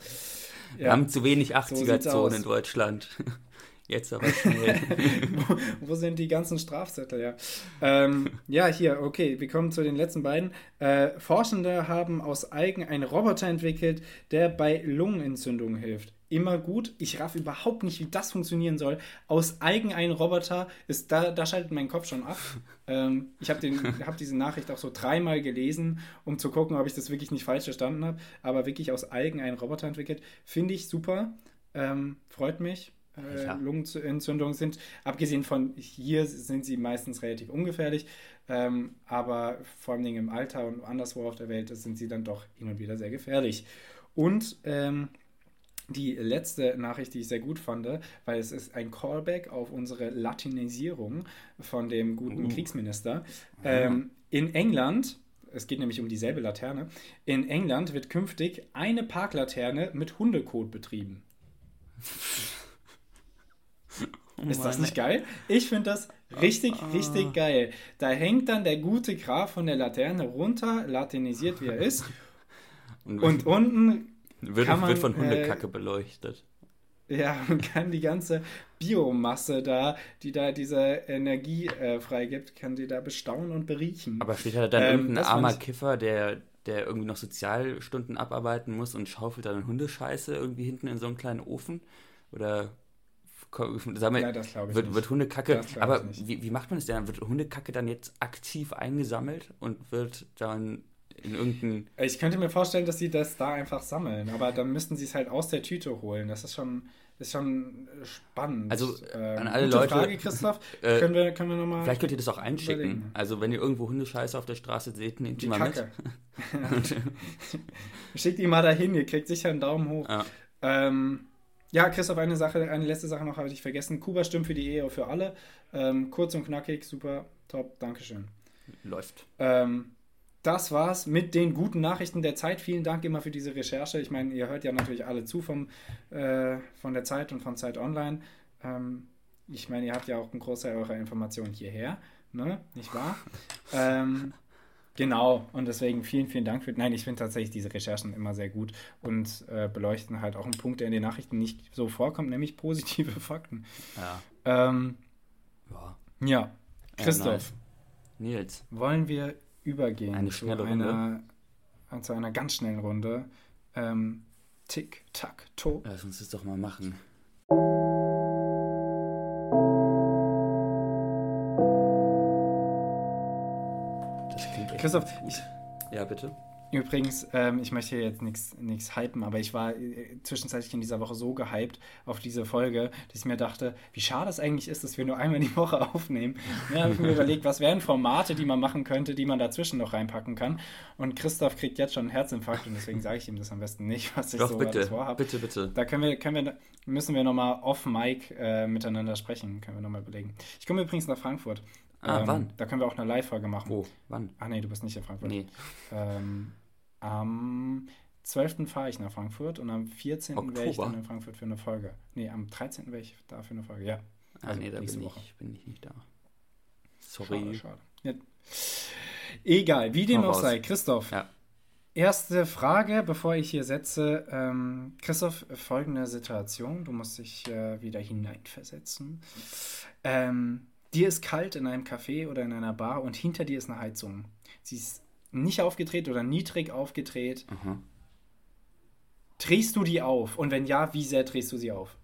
Wir haben zu wenig sieht's 80er-Zonen aus. in Deutschland. Jetzt aber schnell. wo, wo sind die ganzen Strafzettel, ja? Ähm, ja, hier, okay, wir kommen zu den letzten beiden. Äh, Forschende haben aus Algen einen Roboter entwickelt, der bei Lungenentzündungen hilft. Immer gut. Ich raff überhaupt nicht, wie das funktionieren soll. Aus Algen ein Roboter ist da, da schaltet mein Kopf schon ab. Ähm, ich habe hab diese Nachricht auch so dreimal gelesen, um zu gucken, ob ich das wirklich nicht falsch verstanden habe. Aber wirklich aus Algen einen Roboter entwickelt, finde ich super. Ähm, freut mich. Äh, Ja. Lungenentzündungen sind, abgesehen von hier, sind sie meistens relativ ungefährlich. Ähm, aber vor allem im Alter und anderswo auf der Welt sind sie dann doch hin und wieder sehr gefährlich. Und ähm, die letzte Nachricht, die ich sehr gut fand, weil es ist ein Callback auf unsere Latinisierung von dem guten Uh. Kriegsminister. Ähm, in England, es geht nämlich um dieselbe Laterne, in England wird künftig eine Parklaterne mit Hundekot betrieben. Ist das nicht geil? Ich finde das richtig, richtig geil. Da hängt dann der gute Graf von der Laterne runter, latinisiert wie er ist, Und, und unten wird, man, wird von äh, Hundekacke beleuchtet. Ja, man kann die ganze Biomasse da, die da diese Energie äh, freigibt, kann die da bestaunen und beriechen. Aber steht da dann Ähm, irgendein armer Kiffer, der, der irgendwie noch Sozialstunden abarbeiten muss und schaufelt dann Hundescheiße irgendwie hinten in so einen kleinen Ofen? Oder sag mal, ja, das glaube ich wird, nicht. wird Hundekacke, aber wie, wie macht man das denn? Wird Hundekacke dann jetzt aktiv eingesammelt und wird dann in irgendein. Ich könnte mir vorstellen, dass sie das da einfach sammeln, aber dann müssten sie es halt aus der Tüte holen. Das ist schon ist schon spannend. Also Ähm, an alle gute Leute. Frage, Christoph. Äh, können wir, können wir nochmal. Vielleicht könnt ihr das auch einschicken. überlegen. Also wenn ihr irgendwo Hundescheiße auf der Straße seht, nehmt die Die mal Kacke. Schickt die mal dahin, ihr kriegt sicher einen Daumen hoch. mit. Ja. Ähm, ja, Christoph, eine Sache, eine letzte Sache noch habe ich vergessen. Kuba stimmt für die Ehe für alle. Ähm, kurz und knackig, super, top, Dankeschön. Läuft. Ähm, das war's mit den guten Nachrichten der Zeit. Vielen Dank immer für diese Recherche. Ich meine, ihr hört ja natürlich alle zu vom, äh, von der Zeit und von Zeit Online. Ähm, ich meine, ihr habt ja auch einen Großteil eurer Informationen hierher, ne? Nicht wahr? ähm, genau, und deswegen vielen, vielen Dank für. Nein, ich finde tatsächlich diese Recherchen immer sehr gut und äh, beleuchten halt auch einen Punkt, der in den Nachrichten nicht so vorkommt, nämlich positive Fakten. Ja. Ähm, ja. ja, Christoph. nice. Nils. wollen wir übergehen Eine zu, schnelle einer, zu einer ganz schnellen Runde. Ähm, Tick, Tack, To. Lass uns das doch mal machen. Das klingt echt Christoph, ich, Ja, bitte. Übrigens, ähm, ich möchte hier jetzt nichts hypen, aber ich war äh, zwischenzeitlich in dieser Woche so gehypt auf diese Folge, dass ich mir dachte, wie schade es eigentlich ist, dass wir nur einmal die Woche aufnehmen. Dann habe ich mir überlegt, was wären Formate, die man machen könnte, die man dazwischen noch reinpacken kann. Und Christoph kriegt jetzt schon einen Herzinfarkt und deswegen sage ich ihm das am besten nicht, was ich Doch, so bitte. vorhabe. Bitte, bitte. Da können wir, können wir, müssen wir nochmal off-Mic äh, miteinander sprechen, können wir nochmal überlegen. Ich komme übrigens nach Frankfurt. Ähm, Ah, wann? Da können wir auch eine Live-Folge machen. Oh, wann? Ach nee, du bist nicht in Frankfurt. Nee. Ähm, am 12. fahre ich nach Frankfurt und am 14. wäre ich dann in Frankfurt für eine Folge. Nee, am 13. wäre ich da für eine Folge, ja. Ah, Also nee, da bin ich, bin ich nicht da. Schade, Sorry. schade. Ja. Egal, wie dem auch raus. sei. Christoph, Ja. erste Frage, bevor ich hier setze. Ähm, Christoph, folgende Situation. Du musst dich äh, wieder hineinversetzen. Ähm, dir ist kalt in einem Café oder in einer Bar und hinter dir ist eine Heizung. Sie ist nicht aufgedreht oder niedrig aufgedreht. Aha. Drehst du die auf? Und wenn ja, wie sehr drehst du sie auf?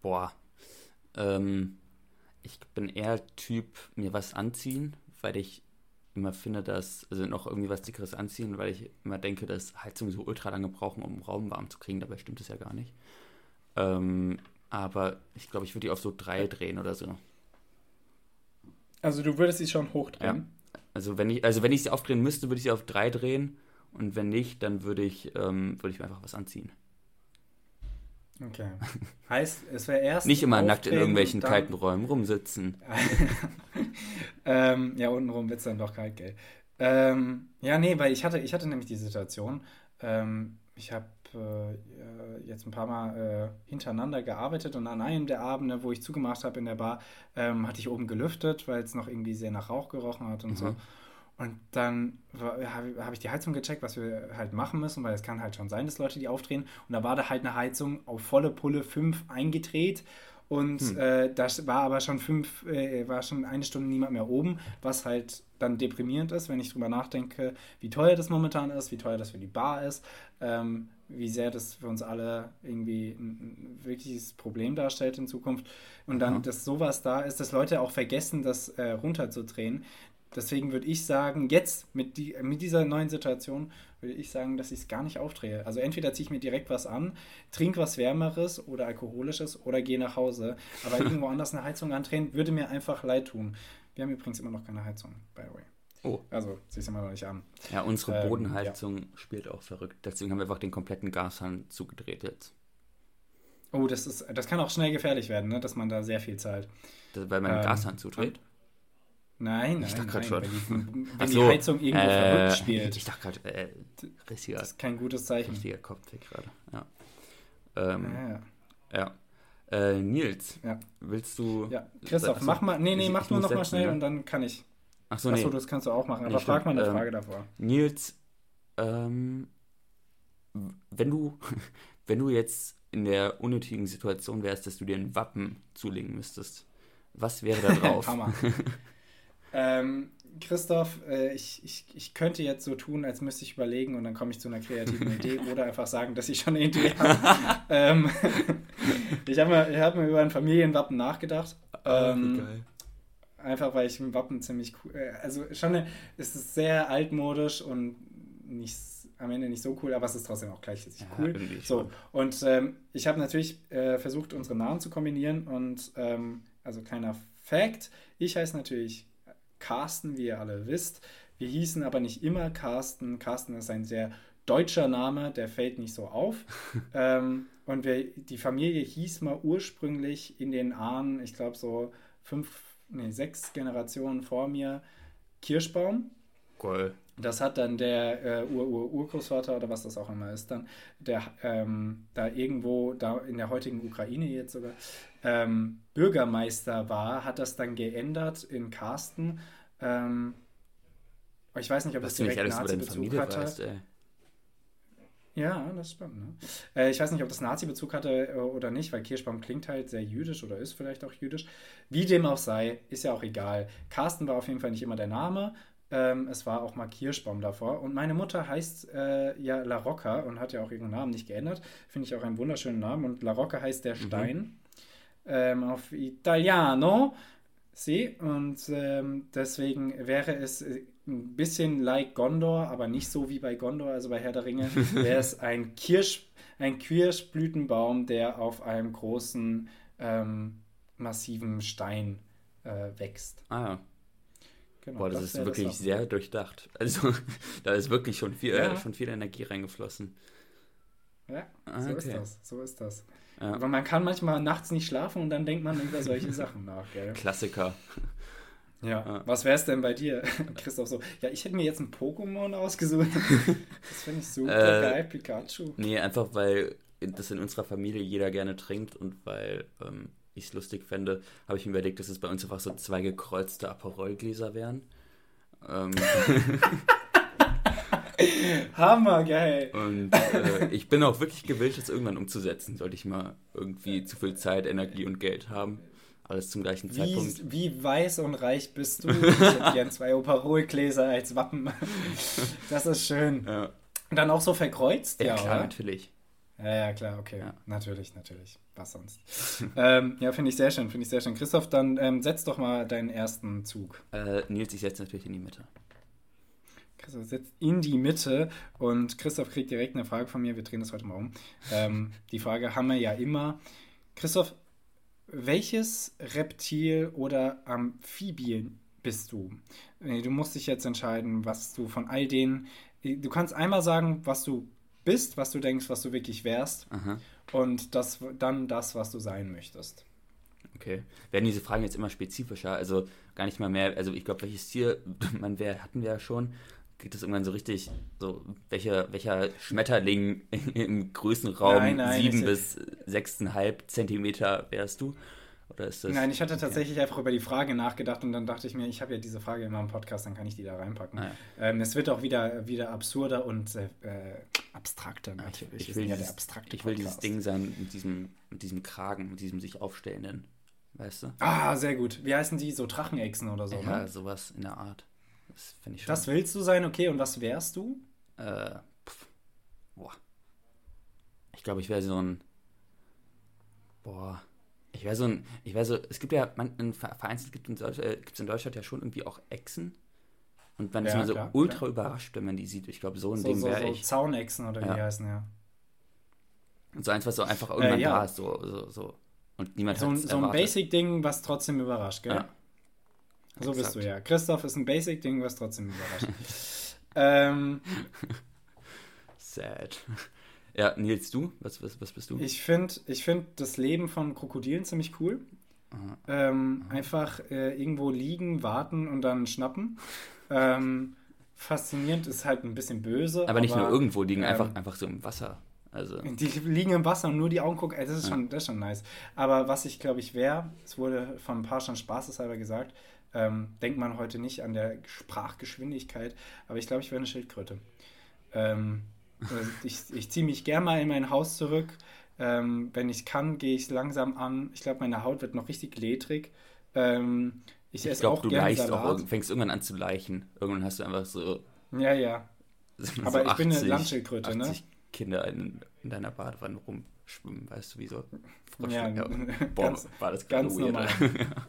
Boah. Ähm, ich bin eher Typ, mir was anziehen, weil ich immer finde, dass, also noch irgendwie was Dickeres anziehen, weil ich immer denke, dass Heizungen so ultra lange brauchen, um den Raum warm zu kriegen. Dabei stimmt es ja gar nicht. Ähm, aber ich glaube, ich würde die auf so drei drehen oder so. Also du würdest sie schon hochdrehen? Also wenn ich, also wenn ich sie aufdrehen müsste, würde ich sie auf drei drehen. Und wenn nicht, dann würde ich, ähm, würde ich mir einfach was anziehen. Okay. Heißt, es wäre erst. Nicht immer nackt in irgendwelchen dann- kalten Räumen rumsitzen. ähm, ja, untenrum wird es dann doch kalt, gell? Ähm, ja, nee, weil ich hatte, ich hatte nämlich die Situation, ähm, ich habe äh, äh, jetzt ein paar Mal äh, hintereinander gearbeitet und an einem der Abende, wo ich zugemacht habe in der Bar, ähm, hatte ich oben gelüftet, weil es noch irgendwie sehr nach Rauch gerochen hat und so. Mhm. Und dann habe hab ich die Heizung gecheckt, was wir halt machen müssen, weil es kann halt schon sein, dass Leute die aufdrehen. Und da war da halt eine Heizung auf volle Pulle 5 eingedreht. Und Hm. äh, da war aber schon fünf, äh, war schon eine Stunde niemand mehr oben, was halt dann deprimierend ist, wenn ich drüber nachdenke, wie teuer das momentan ist, wie teuer das für die Bar ist, ähm, wie sehr das für uns alle irgendwie ein, ein wirkliches Problem darstellt in Zukunft. Und dann, Aha. dass sowas da ist, dass Leute auch vergessen, das äh, runterzudrehen. Deswegen würde ich sagen, jetzt mit, die, mit dieser neuen Situation, würde ich sagen, dass ich es gar nicht aufdrehe. Also entweder ziehe ich mir direkt was an, trinke was Wärmeres oder Alkoholisches oder gehe nach Hause. Aber irgendwo anders eine Heizung andrehen, würde mir einfach leid tun. Wir haben übrigens immer noch keine Heizung, by the way. Oh. Also, siehst du mal noch nicht an. Ja, unsere Ähm, Bodenheizung spielt auch verrückt. Deswegen haben wir einfach den kompletten Gashahn zugedreht jetzt. Oh, das, ist, das kann auch schnell gefährlich werden, ne? dass man da sehr viel zahlt. Das, weil man den Ähm, Gashahn zudreht. Nein, nein, Ich dachte nein, grad wenn, schon. die, wenn die so, Heizung irgendwo äh, verrückt spielt. Ich dachte gerade, äh, richtiger, Das ist kein gutes Zeichen. richtiger Kopfweg gerade. Ja. Ähm, Ja, ja. ja. Äh, Nils, Ja. willst du. ja. Christoph, Achso, mach mal. Nee, nee, ich- mach ich muss noch mal setzen, schnell ne? und dann kann ich. Achso, Achso, nee. das kannst du auch machen. Nee, Aber frag stimmt. mal eine Ähm, Frage davor. Nils, ähm, wenn du, wenn du jetzt in der unnötigen Situation wärst, dass du dir ein Wappen zulegen müsstest, was wäre da drauf? Hammer. ähm, Christoph, äh, ich, ich, ich könnte jetzt so tun, als müsste ich überlegen und dann komme ich zu einer kreativen Idee oder einfach sagen, dass ich schon eine Idee habe. ähm, ich habe mir, hab mir über ein Familienwappen nachgedacht. Ah, Ähm, geil. Einfach weil ich ein Wappen ziemlich cool. äh, Also schon eine, es ist sehr altmodisch und nicht am Ende nicht so cool, aber es ist trotzdem auch gleichzeitig Ja, cool. So, und ähm, ich habe natürlich äh, versucht, unsere Namen zu kombinieren und ähm, also kleiner Fact, ich heiße natürlich Carsten, wie ihr alle wisst. Wir hießen aber nicht immer Carsten. Carsten ist ein sehr deutscher Name, der fällt nicht so auf. ähm, und wir, die Familie hieß mal ursprünglich in den Ahnen, ich glaube so fünf, nee, sechs Generationen vor mir, Kirschbaum. Cool. Das hat dann der äh, Ur-Ur-Urgroßvater oder was das auch immer ist, dann, der ähm, da irgendwo, da in der heutigen Ukraine jetzt sogar, ähm, Bürgermeister war, hat das dann geändert in Karsten. Ähm, ich weiß nicht, ob Was das direkt Nazi-Bezug Familie hatte. weißt. Ja, das stimmt. Ne? Äh, ich weiß nicht, ob das Nazi-Bezug hatte äh, oder nicht, weil Kirschbaum klingt halt sehr jüdisch oder ist vielleicht auch jüdisch. Wie dem auch sei, ist ja auch egal. Carsten war auf jeden Fall nicht immer der Name. Ähm, es war auch mal Kirschbaum davor. Und meine Mutter heißt äh, ja La Rocca und hat ja auch ihren Namen nicht geändert. Finde ich auch einen wunderschönen Namen. Und La Rocca heißt der Stein. Ähm, auf Italiano. Sie. Und ähm, deswegen wäre es äh, ein bisschen like Gondor, aber nicht so wie bei Gondor, also bei Herr der Ringe, wäre es ein, Kirsch, ein Kirschblütenbaum, der auf einem großen, ähm, massiven Stein äh, wächst. Ah ja. Genau, Boah, das, ist wäre wirklich auch. sehr durchdacht. Also, da ist wirklich schon viel, Ja. äh, schon viel Energie reingeflossen. Ja, Ah, so ist okay. das. So ist das. Ja. Aber man kann manchmal nachts nicht schlafen und dann denkt man über solche Sachen nach, gell? Klassiker. Ja. Ja. Was wäre es denn bei dir, Christoph? So, ja, ich hätte mir jetzt ein Pokémon ausgesucht. Das finde ich super Äh, geil, Pikachu. Nee, einfach weil das in unserer Familie jeder gerne trinkt und weil ähm, ich es lustig fände, habe ich mir überlegt, dass es bei uns einfach so zwei gekreuzte Aperol-Gläser wären. Ähm, Hammergeil. und äh, ich bin auch wirklich gewillt, das irgendwann umzusetzen, sollte ich mal irgendwie zu viel Zeit, Energie und Geld haben. Alles zum gleichen Zeitpunkt. Wie, wie weiß und reich bist du? Ich hätte gern zwei Operolgläser als Wappen. Das ist schön. Ja, Und dann auch so verkreuzt? ja, Ja, klar, oder? natürlich. Ja, ja, klar, okay. Ja. Natürlich, natürlich. Was sonst? ähm, ja, finde ich sehr schön, finde ich sehr schön. Christoph, dann ähm, setz doch mal deinen ersten Zug. Äh, Nils, ich setze natürlich in die Mitte. Christoph setzt in die Mitte und Christoph kriegt direkt eine Frage von mir. Wir drehen das heute mal um. Ähm, die Frage haben wir ja immer. Christoph, welches Reptil oder Amphibien bist du? Du musst dich jetzt entscheiden, was du von all denen. Du kannst einmal sagen, was du bist, was du denkst, was du wirklich wärst, Aha, und das dann das, was du sein möchtest. okay. Werden diese Fragen jetzt immer spezifischer? Also gar nicht mal mehr, also ich glaube, welches Tier man wäre, hatten wir ja schon. Geht das irgendwann so richtig, so welcher, welcher Schmetterling im Größenraum Nein, nein, 7 ich- bis 6,5 Zentimeter wärst du? Oder ist das. Nein, ich hatte tatsächlich einfach über die Frage nachgedacht und dann dachte ich mir, ich habe ja diese Frage immer im Podcast, dann kann ich die da reinpacken. Ah, ähm, es wird auch wieder, wieder absurder und äh, äh, abstrakter natürlich. ich Wir will, ja dieses, der abstrakte ich will dieses. Ding sein mit diesem, mit diesem Kragen, mit diesem sich aufstellenden. Weißt du? Ah, sehr gut. Wie heißen die? So Drachenechsen oder so, ja, ne? sowas in der Art. Das finde ich schon. Das willst du sein, okay. Und was wärst du? Äh, pff, boah. Ich glaube, ich wäre so ein. Boah. Ich wäre so ein. Ich wäre so. Es gibt ja. Man, in, ver- vereinzelt gibt es in, äh, in Deutschland ja schon irgendwie auch Echsen. Und man ist Ja, immer so klar, ultra klar. überrascht, wenn man die sieht. Ich glaube, so ein So, Ding so, wäre so ich. Zaunechsen oder wie Ja. die heißen, ja. Und so eins, was so einfach irgendwann ja. da ist. So, so, so. Und niemand So hat's so ein. Basic-Ding, was trotzdem überrascht, gell? Ja. So bist Exakt. du ja. Christoph ist ein Basic-Ding, was trotzdem überrascht. ähm, Sad. Ja, Nils, du? Was, was, was bist du? Ich finde ich find das Leben von Krokodilen ziemlich cool. Aha. Ähm, einfach äh, irgendwo liegen, warten und dann schnappen. Ähm, faszinierend ist halt ein bisschen böse. aber nicht nur irgendwo liegen, ähm, einfach, einfach so im Wasser. Also. Die liegen im Wasser und nur die Augen gucken. Ey, das, ist schon, das ist schon nice. Aber was ich glaube ich wäre, es wurde von ein paar schon spaßeshalber gesagt, ähm, denkt man heute nicht an der Sprachgeschwindigkeit, aber ich glaube, ich wäre eine Schildkröte. Ähm, also ich ich ziehe mich gern mal in mein Haus zurück. Ähm, wenn ich kann, gehe ich langsam an. Ich glaube, meine Haut wird noch richtig ledrig. Ähm, ich Ich glaube, auch du leichst auch, fängst irgendwann an zu leichen. Irgendwann hast du einfach so. Ja, ja. so Aber ich bin eine 80 Landschildkröte, ne? 80 Kinder in, in deiner Badewanne rumschwimmen, weißt du, wie so. Frösche. Ja, boah, ganz- war das ganz weird. normal.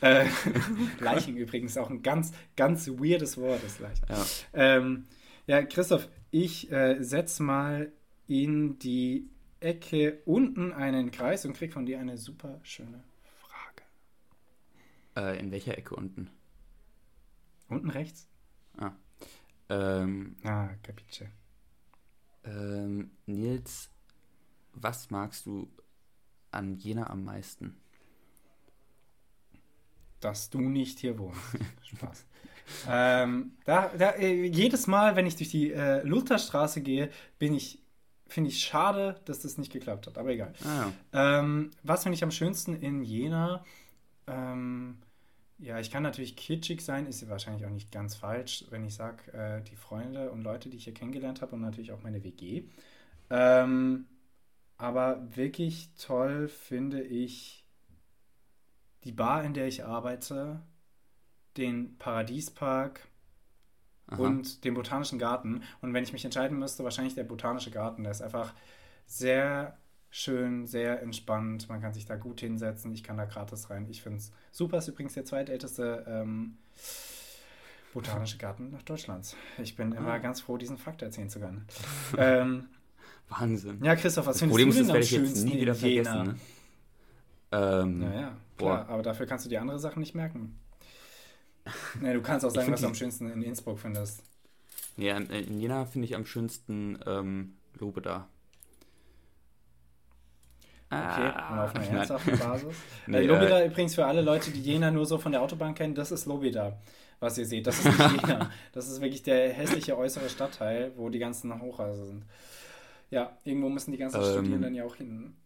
Äh, Leichen übrigens auch ein ganz, ganz weirdes Wort, ist Leichen. ja. Ähm, Ja, Christoph, ich äh, setze mal in die Ecke unten einen Kreis und krieg von dir eine super schöne Frage. Äh, in welcher Ecke unten? Unten rechts? Ah. Ähm, Ah, capiche. ähm, Nils, was magst du an Jena am meisten? dass du nicht hier wohnst. Spaß. ähm, da, da, äh, jedes Mal, wenn ich durch die äh, Lutherstraße gehe, bin ich, finde ich schade, dass das nicht geklappt hat. Aber egal. Ah, Ähm, was finde ich am schönsten in Jena? Ähm, ja, ich kann natürlich kitschig sein, ist wahrscheinlich auch nicht ganz falsch, wenn ich sage, äh, die Freunde und Leute, die ich hier kennengelernt habe und natürlich auch meine WG. Ähm, aber wirklich toll finde ich die Bar, in der ich arbeite, den Paradiespark aha. und den Botanischen Garten. Und wenn ich mich entscheiden müsste, wahrscheinlich der Botanische Garten. Der ist einfach sehr schön, sehr entspannt. Man kann sich da gut hinsetzen. Ich kann da gratis rein. Ich finde es super. Ist übrigens der zweitälteste ähm, Botanische Garten Deutschlands. Ich bin immer Ah. ganz froh, diesen Fakt erzählen zu können. ähm, Wahnsinn. ja, Christoph, was das findest Problem du ist, denn das am werde ich jetzt schönsten nie wieder in Jena? vergessen. Ne? Ähm, Naja, Boah. klar, aber dafür kannst du die andere Sachen nicht merken. Nee, du kannst auch sagen, was du am schönsten in Innsbruck findest. Ja, in- Jena finde ich am schönsten ähm, Lobeda. Okay, und auf einer ernsthaften Basis. Nee, äh, Lobeda übrigens für alle Leute, die Jena nur so von der Autobahn kennen, das ist Lobeda, was ihr seht. Das ist nicht Jena. Das ist wirklich der hässliche äußere Stadtteil, wo die ganzen Hochhäuser sind. Ja, irgendwo müssen die ganzen Ähm, Studierenden ja auch hin.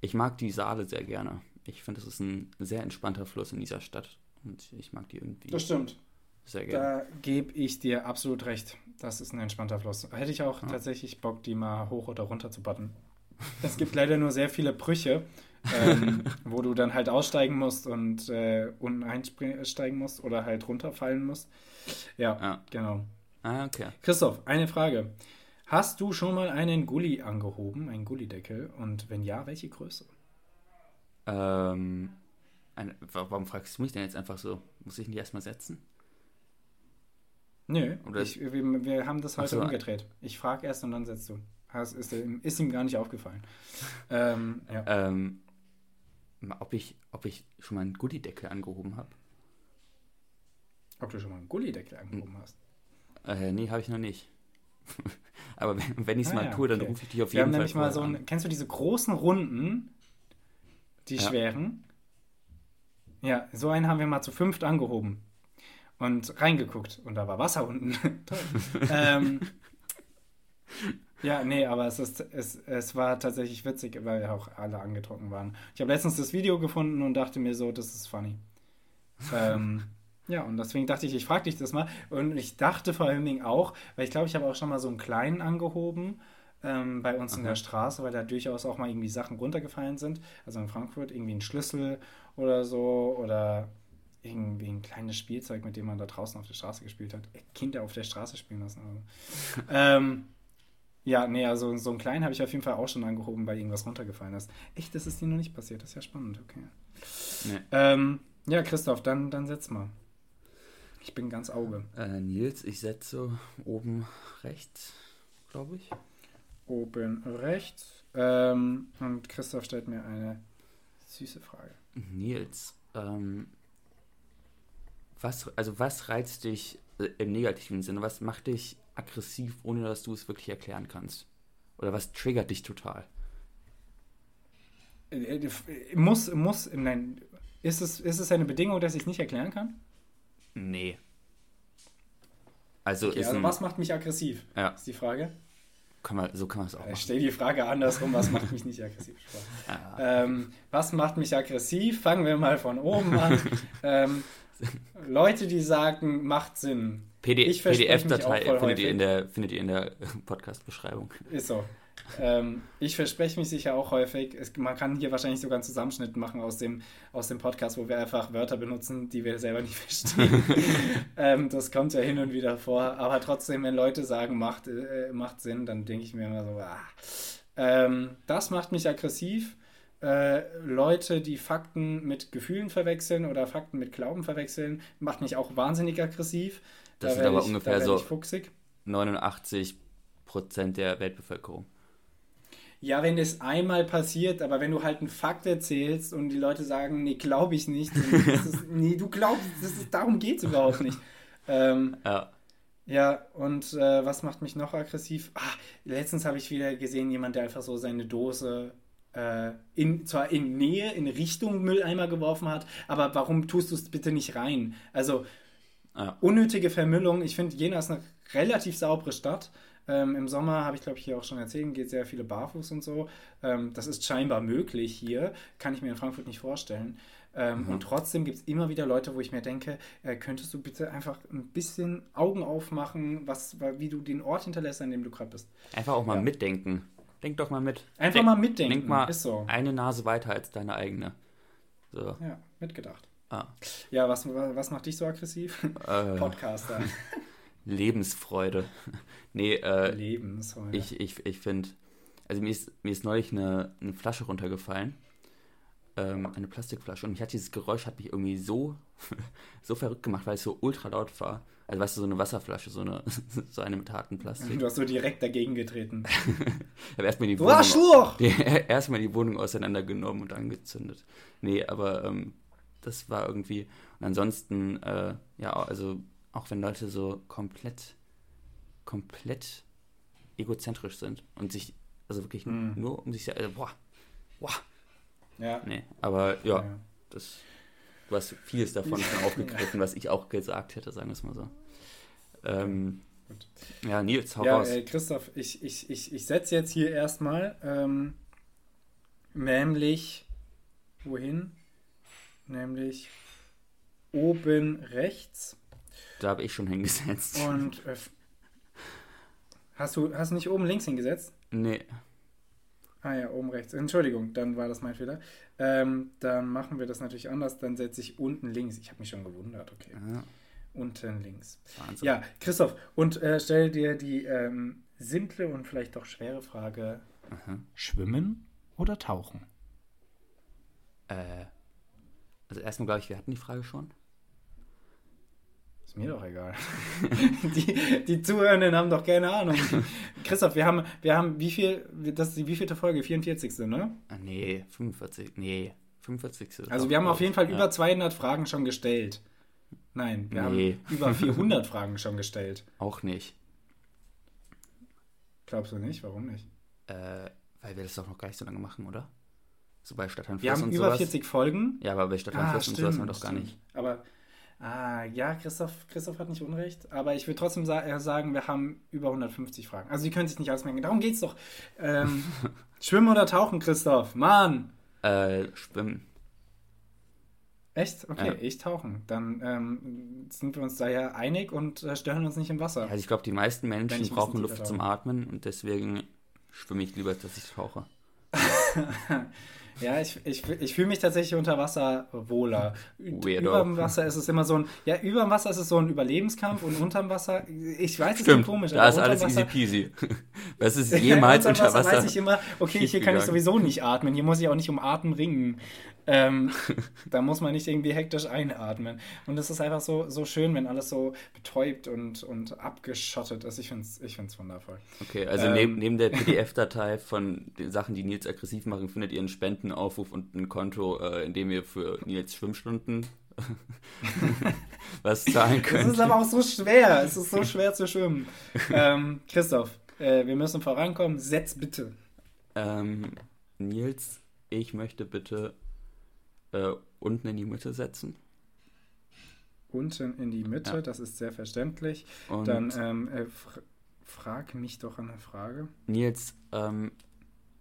Ich mag die Saale sehr gerne. Ich finde, das ist ein sehr entspannter Fluss in dieser Stadt. Und ich mag die irgendwie Das stimmt. sehr gerne. Da gebe ich dir absolut recht. Das ist ein entspannter Fluss. Hätte ich auch Ja. tatsächlich Bock, die mal hoch oder runter zu paddeln. Es gibt leider nur sehr viele Brüche, ähm, wo du dann halt aussteigen musst und äh, unten einsteigen musst oder halt runterfallen musst. Ja, Ja. genau. Ah, okay. Christoph, eine Frage. Hast du schon mal einen Gully angehoben, einen Gullideckel? Und wenn ja, welche Größe? Ähm, eine, wa- warum fragst du mich denn jetzt einfach so? Muss ich ihn die erstmal setzen? Nö, ich, wir, wir haben das heute so. umgedreht. Ich frage erst und dann setzt du. Das ist, ihm- ist ihm gar nicht aufgefallen. Ähm, ja. Ähm, ob ich, ob ich schon mal einen Gullideckel angehoben habe? Ob du schon mal einen Gullideckel angehoben hast? Äh, nee, habe ich noch nicht. Aber wenn, ich es Ah mal ja, tue, dann okay. rufe ich dich auf Wir haben jeden Fall nämlich mal so ein, kennst du diese großen Runden, die Ja. schweren? Ja, so einen haben wir mal zu fünft angehoben und reingeguckt und da war Wasser unten. Toll. ähm, ja, nee, aber es, ist, es, es war tatsächlich witzig, weil auch alle angetrunken waren. Ich habe letztens das Video gefunden und dachte mir so, das ist funny. ähm, ja, und deswegen dachte ich, ich frage dich das mal. Und ich dachte vor allen Dingen auch, weil ich glaube, ich habe auch schon mal so einen kleinen angehoben ähm, bei uns in Aha. der Straße, weil da durchaus auch mal irgendwie Sachen runtergefallen sind. Also in Frankfurt irgendwie ein Schlüssel oder so oder irgendwie ein kleines Spielzeug, mit dem man da draußen auf der Straße gespielt hat. Kinder auf der Straße spielen lassen. Also. ähm, ja, nee, also so einen kleinen habe ich auf jeden Fall auch schon angehoben, weil irgendwas runtergefallen ist. Echt, das ist dir noch nicht passiert. Das ist ja spannend, okay. Nee. Ähm, ja, Christoph, dann, dann setz mal. Ich bin ganz Auge. Äh, Nils, ich setze oben rechts, glaube ich. Oben rechts. Ähm, und Christoph stellt mir eine süße Frage. Nils, ähm, was, also was reizt dich äh, im negativen Sinne? Was macht dich aggressiv, ohne dass du es wirklich erklären kannst? Oder was triggert dich total? Äh, äh, Muss, muss, nein, ist es, ist es eine Bedingung, dass ich es nicht erklären kann? Nee. Also Okay, ist also ein, was macht mich aggressiv? Ja. Ist die Frage. kann man, so kann man es auch Ich machen. stelle die Frage andersrum, was macht mich nicht aggressiv? Ah, Ähm, was macht mich aggressiv? Fangen wir mal von oben an. ähm, Leute, die sagen, macht Sinn. PDF-Datei findet ihr häufig. in der, findet ihr in der Podcast-Beschreibung. Ist so. Ähm, ich verspreche mich sicher auch häufig. Es, man kann hier wahrscheinlich sogar einen Zusammenschnitt machen aus dem, aus dem Podcast, wo wir einfach Wörter benutzen, die wir selber nicht verstehen. ähm, das kommt ja hin und wieder vor. Aber trotzdem, wenn Leute sagen, macht, äh, macht Sinn, dann denke ich mir immer so, ah. ähm, das macht mich aggressiv. Äh, Leute, die Fakten mit Gefühlen verwechseln oder Fakten mit Glauben verwechseln, macht mich auch wahnsinnig aggressiv. Das Da sind werd aber ich, ungefähr da so ich fuchsig. 89 Prozent der Weltbevölkerung. Ja, wenn das einmal passiert, aber wenn du halt einen Fakt erzählst und die Leute sagen, nee, glaube ich nicht, dann ist es, nee, du glaubst, das ist, darum geht es überhaupt nicht. Ähm, Ja. ja, und äh, was macht mich noch aggressiv? Ah, letztens habe ich wieder gesehen, jemand, der einfach so seine Dose äh, in, zwar in Nähe, in Richtung Mülleimer geworfen hat, aber warum tust du es bitte nicht rein? Also, Ja. unnötige Vermüllung. Ich finde, Jena ist eine relativ saubere Stadt. Ähm, Im Sommer, habe ich glaube ich hier auch schon erzählt, geht sehr viele barfuß und so. Ähm, das ist scheinbar möglich hier. Kann ich mir in Frankfurt nicht vorstellen. Ähm, Und trotzdem gibt es immer wieder Leute, wo ich mir denke, äh, könntest du bitte einfach ein bisschen Augen aufmachen, was, wie du den Ort hinterlässt, an dem du gerade bist. Einfach auch mal Ja. mitdenken. Denk doch mal mit. Einfach Denk- mal mitdenken. Denk mal Ist so. eine Nase weiter als deine eigene. So. Ja, mitgedacht. Ah. Ja, was, was macht dich so aggressiv? Äh, Podcaster. Lebensfreude. nee, äh, Lebensfreude. ich, ich, ich finde, also mir ist, mir ist neulich eine, eine Flasche runtergefallen. Ähm, eine Plastikflasche. Und mich hat dieses Geräusch hat mich irgendwie so, so verrückt gemacht, weil es so ultra laut war. Also weißt du, so eine Wasserflasche, so eine, so eine mit harten Plastik. Du hast so direkt dagegen getreten. Ich habe erstmal die Du Wohnung, die, erstmal die Wohnung auseinandergenommen und angezündet. Nee, aber ähm, das war irgendwie. Und ansonsten, äh, ja, also auch wenn Leute so komplett, komplett egozentrisch sind und sich, also wirklich Mhm. nur um sich selbst, also, boah, boah, Ja. nee, aber ja, Ja. das, du hast vieles davon schon aufgegriffen, was ich auch gesagt hätte, sagen wir es mal so. Ähm, Gut. ja, Nils, hau Ja, raus. äh, Christoph, ich, ich, ich, ich setze jetzt hier erstmal, ähm, nämlich, wohin? Nämlich oben rechts. Da habe ich schon hingesetzt. Und äh, hast du hast du nicht oben links hingesetzt? Nee, Ah ja, oben rechts. Entschuldigung, dann war das mein Fehler. Ähm, dann machen wir das natürlich anders. Dann setze ich unten links. Ich habe mich schon gewundert. Okay, ja, unten links. Wahnsinn. Ja, Christoph, und äh, stell dir die ähm, simple und vielleicht doch schwere Frage: Aha. Schwimmen oder tauchen? Äh, also erstmal glaube ich, wir hatten die Frage schon. Ist mir doch egal. die, die Zuhörenden haben doch keine Ahnung. Christoph, wir haben, wir haben wie viel, das ist die wievielte Folge? 44. ne? Ah, nee, 45. Nee, 45. Also wir haben auf jeden. Fall ja. über 200 Fragen schon gestellt. Nein, wir Nee. haben über 400 Fragen schon gestellt. Auch nicht. Glaubst du nicht? Warum nicht? Äh, weil wir das doch noch gar nicht so lange machen, oder? So bei Stadtland Wir Fluss haben und über sowas. 40 Folgen. Ja, aber bei Stadtland Fluss und sowas haben wir doch gar stimmt. nicht. Aber, ah, ja, Christoph, Christoph hat nicht Unrecht. Aber ich würde trotzdem sa äh, sagen, wir haben über 150 Fragen. Also, die können sich nicht ausmerken. Darum geht's doch. Ähm, Schwimmen oder tauchen, Christoph? Mann! Äh, Schwimmen. Echt? Okay, Ja. ich tauchen. Dann ähm, sind wir uns da ja einig und äh, stören uns nicht im Wasser. Also ich glaube, die meisten Menschen brauchen Luft zum. Atmen und deswegen schwimme ich lieber, dass ich tauche. Ja, ich, ich, ich fühle mich tatsächlich unter Wasser wohler. Weirdo. Über dem Wasser ist es immer so ein, ja, über dem Wasser ist es so ein Überlebenskampf und unterm Wasser, ich weiß, es ist komisch, da ist alles unterm easy peasy. Was ist jemals unter unter Wasser? weiß ich immer, okay, hier kann ich sowieso nicht atmen, hier muss ich auch nicht um Atem ringen. Ähm, da muss man nicht irgendwie hektisch einatmen. Und es ist einfach so, so schön, wenn alles so betäubt und, und abgeschottet ist. Ich finde es ich find's wundervoll. Okay, also Ähm. neben, neben der PDF-Datei von den Sachen, die Nils aggressiv machen, findet ihr einen Spendenaufruf und ein Konto, äh, in dem ihr für Nils Schwimmstunden was zahlen Es könnt. ist aber auch so schwer. Es ist so schwer zu schwimmen. Ähm, Christoph, äh, wir müssen vorankommen. Setz bitte. Ähm, Nils, ich möchte bitte äh, unten in die Mitte setzen. Unten in die Mitte, Ja. das ist sehr verständlich. Und Dann ähm, äh, fr frag mich doch eine Frage. Nils, ähm,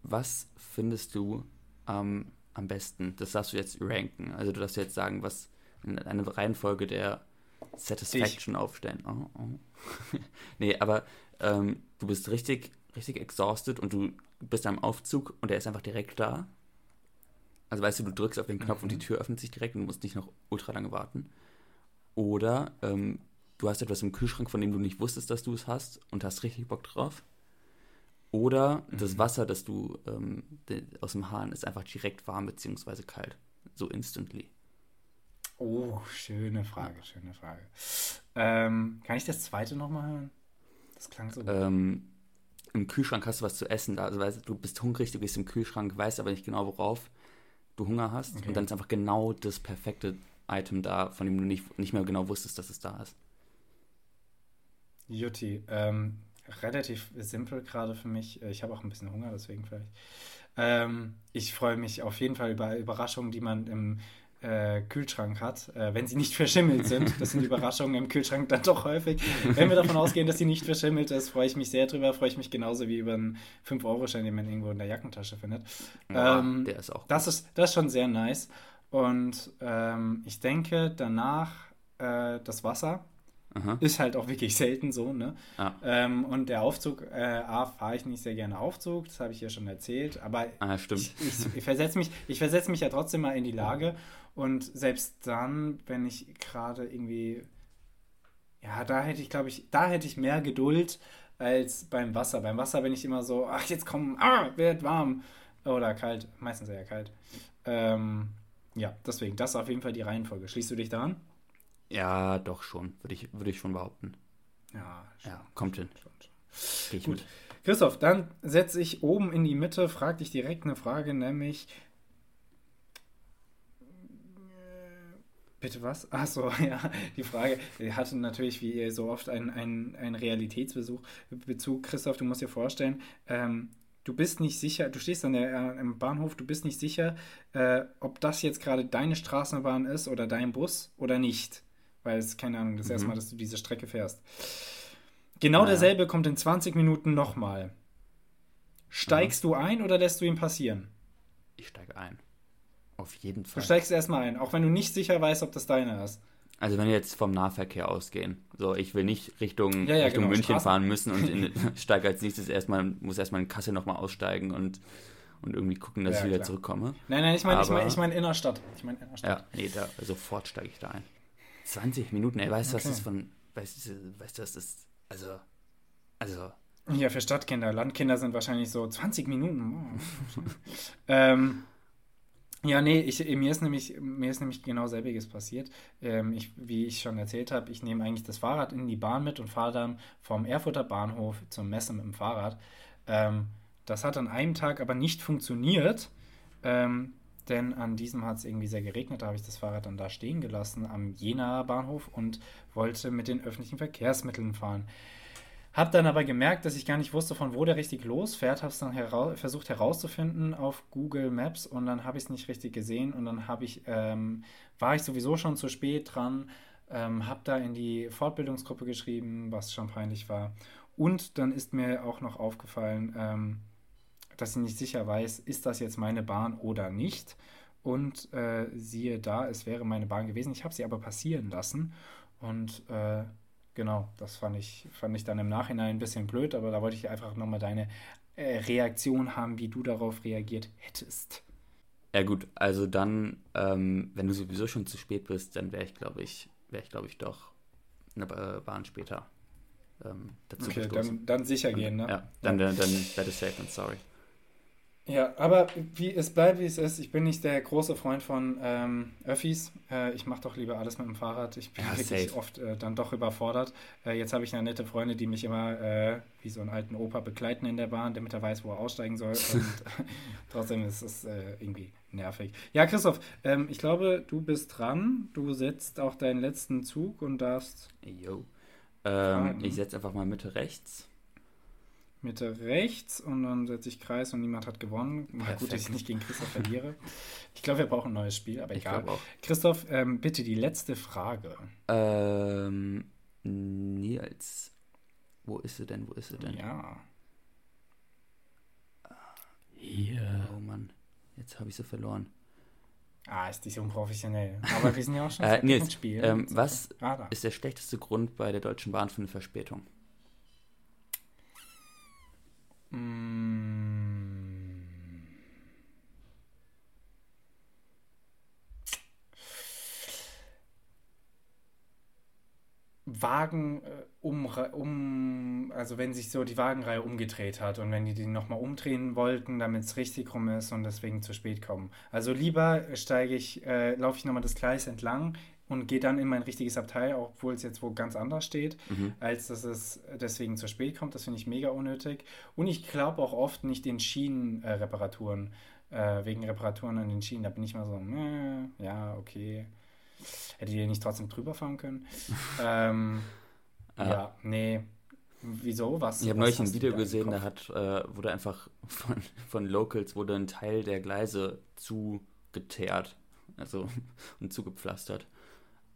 was findest du am am besten? Das darfst du jetzt ranken. Also du darfst jetzt sagen, was eine Reihenfolge der Satisfaction aufstellen. Oh, oh. nee, aber ähm, du bist richtig, richtig exhausted und du bist am Aufzug und der ist einfach direkt da. Also weißt du, du drückst auf den Knopf und die Tür öffnet sich direkt und du musst nicht noch ultra lange warten. Oder ähm, du hast etwas im Kühlschrank, von dem du nicht wusstest, dass du es hast und hast richtig Bock drauf. Oder das Wasser, das du ähm, aus dem Hahn ist einfach direkt warm beziehungsweise kalt. So instantly. Oh, schöne Frage, schöne Frage. Ähm, kann ich das zweite nochmal hören? Das klang so. Ähm, Im Kühlschrank hast du was zu essen. Also weißt, du bist hungrig, du gehst im Kühlschrank, weißt aber nicht genau, worauf du Hunger hast. Okay. Und dann ist einfach genau das perfekte Item da, von dem du nicht, nicht mehr genau wusstest, dass es da ist. Jutti, ähm, relativ simpel gerade für mich. Ich habe auch ein bisschen Hunger, deswegen vielleicht. Ähm, ich freue mich auf jeden Fall über Überraschungen, die man im äh, Kühlschrank hat, äh, wenn sie nicht verschimmelt sind. Das sind Überraschungen im Kühlschrank dann doch häufig. Wenn wir davon ausgehen, dass sie nicht verschimmelt ist, freue ich mich sehr drüber. Freue ich mich genauso wie über einen 5-Euro-Schein, den man irgendwo in der Jackentasche findet. Ja, Ähm, der ist auch. Das ist, das ist schon sehr nice. Und ähm, ich denke danach äh, das Wasser Aha. ist halt auch wirklich selten so, ne? Ja. Ähm, und der Aufzug, äh, A, fahre ich nicht sehr gerne Aufzug, das habe ich ja schon erzählt, aber Ah, stimmt. ich, ich, ich versetze mich, ich versetz mich ja trotzdem mal in die Lage und selbst dann, wenn ich gerade irgendwie, ja, da hätte ich, glaube ich, da hätte ich mehr Geduld als beim Wasser. Beim Wasser bin ich immer so, ach, jetzt komm, ah, wird warm oder kalt, meistens eher kalt. Ähm, ja, deswegen, das ist auf jeden Fall die Reihenfolge. Schließt du dich da an? Ja, doch schon, würde ich, würde ich schon behaupten. Ja, Ja, kommt hin. schon, schon. Gut. mit. Christoph, dann setze ich oben in die Mitte, frage dich direkt eine Frage, nämlich. Bitte was? Ach so, ja, die Frage die hatte natürlich wie so oft einen, einen, einen Realitätsbesuch. Bezug, Christoph, du musst dir vorstellen, ähm, du bist nicht sicher, du stehst an der, äh, im Bahnhof, du bist nicht sicher, äh, ob das jetzt gerade deine Straßenbahn ist oder dein Bus oder nicht. Weil es, keine Ahnung, das erste Mal, dass du diese Strecke fährst. Genau Naja. derselbe kommt in 20 Minuten nochmal. Steigst du ein oder lässt du ihn passieren? Ich steige ein. Auf jeden Du Fall. steigst erstmal ein, auch wenn du nicht sicher weißt, ob das deiner ist. Also wenn wir jetzt vom Nahverkehr ausgehen, so ich will nicht Richtung, Ja, ja, Richtung genau, München Straßen. fahren müssen und in, steige als nächstes erstmal, muss erstmal in Kassel nochmal aussteigen und, und irgendwie gucken, dass Ja, ich wieder klar. zurückkomme. Nein, nein, ich meine ich mein, ich mein Innerstadt. Ich meine Innerstadt. Ja, nee, da, sofort steige ich da ein. 20 Minuten, ey, weißt du, was Okay. das von, weißt du, weißt du, was das, also, also, Ja, für Stadtkinder. Landkinder sind wahrscheinlich so 20 Minuten. Ähm, ja, nee, ich, mir, ist nämlich, mir ist nämlich genau selbiges passiert. Ähm, ich, wie ich schon erzählt habe, ich nehme eigentlich das Fahrrad in die Bahn mit und fahre dann vom Erfurter Bahnhof zur Messe mit dem Fahrrad. Ähm, das hat an einem Tag aber nicht funktioniert, ähm, denn an diesem hat es irgendwie sehr geregnet. Da habe ich das Fahrrad dann da stehen gelassen am Jenaer Bahnhof und wollte mit den öffentlichen Verkehrsmitteln fahren. Hab dann aber gemerkt, dass ich gar nicht wusste, von wo der richtig losfährt. Habe es dann hera versucht herauszufinden auf Google Maps und dann habe ich es nicht richtig gesehen und dann habe ich, ähm, war ich sowieso schon zu spät dran, ähm, habe da in die Fortbildungsgruppe geschrieben, was schon peinlich war. Und dann ist mir auch noch aufgefallen, ähm, dass ich nicht sicher weiß, ist das jetzt meine Bahn oder nicht. Und äh, siehe da, es wäre meine Bahn gewesen. Ich habe sie aber passieren lassen und äh, Genau, das fand ich, fand ich dann im Nachhinein ein bisschen blöd, aber da wollte ich einfach nochmal deine äh, Reaktion haben, wie du darauf reagiert hättest. ja gut, also dann, ähm, wenn du sowieso schon zu spät bist, dann wäre ich, glaube ich, wäre ich, glaube ich, doch eine Ba- Bahn später ähm, dazu Okay, gestoßen. dann, dann sicher gehen, ne? Ja, dann, dann, dann wäre das safe and sorry. Ja, aber wie es bleibt, wie es ist. Ich bin nicht der große Freund von ähm, Öffis. Äh, ich mache doch lieber alles mit dem Fahrrad. Ich bin Ja, wirklich safe. oft äh, dann doch überfordert. Äh, jetzt habe ich eine nette Freunde, die mich immer äh, wie so einen alten Opa begleiten in der Bahn, damit er weiß, wo er aussteigen soll. Und trotzdem ist es äh, irgendwie nervig. Ja, Christoph, ähm, ich glaube, du bist dran. Du setzt auch deinen letzten Zug und darfst Yo. Ähm, ich setze einfach mal Mitte rechts. Mitte rechts und dann setze ich Kreis und niemand hat gewonnen. Mal gut, dass ich nicht gegen Christoph verliere. Ich glaube, wir brauchen ein neues Spiel, aber Ich egal. glaube auch. Christoph, ähm, bitte die letzte Frage. Ähm, Nils. Wo ist sie denn? Wo ist sie denn? Ja. Hier. Oh Mann. Jetzt habe ich sie verloren. Ah, ist nicht unprofessionell. Aber wir sind ja auch schon Äh, Nils, mit Spielen. ähm, was Ah, ist der schlechteste Grund bei der Deutschen Bahn für eine Verspätung? Mm. Wagen, äh, um, um, also wenn sich so die Wagenreihe umgedreht hat und wenn die die nochmal umdrehen wollten, damit es richtig rum ist und deswegen zu spät kommen. Also lieber steige ich, äh, laufe ich nochmal das Gleis entlang und gehe dann in mein richtiges Abteil, obwohl es jetzt wo ganz anders steht, mhm. als dass es deswegen zu spät kommt. Das finde ich mega unnötig. Und ich glaube auch oft nicht den Schienenreparaturen, äh, wegen Reparaturen an den Schienen. Da bin ich mal so, äh, ja, okay. Hättet ihr nicht trotzdem drüber fahren können? ähm, ja. ja, nee. Wieso? Was? Ich habe neulich ein Video gesehen, da hat, äh, wurde einfach von, von Locals wurde ein Teil der Gleise zugeteert. Also und zugepflastert.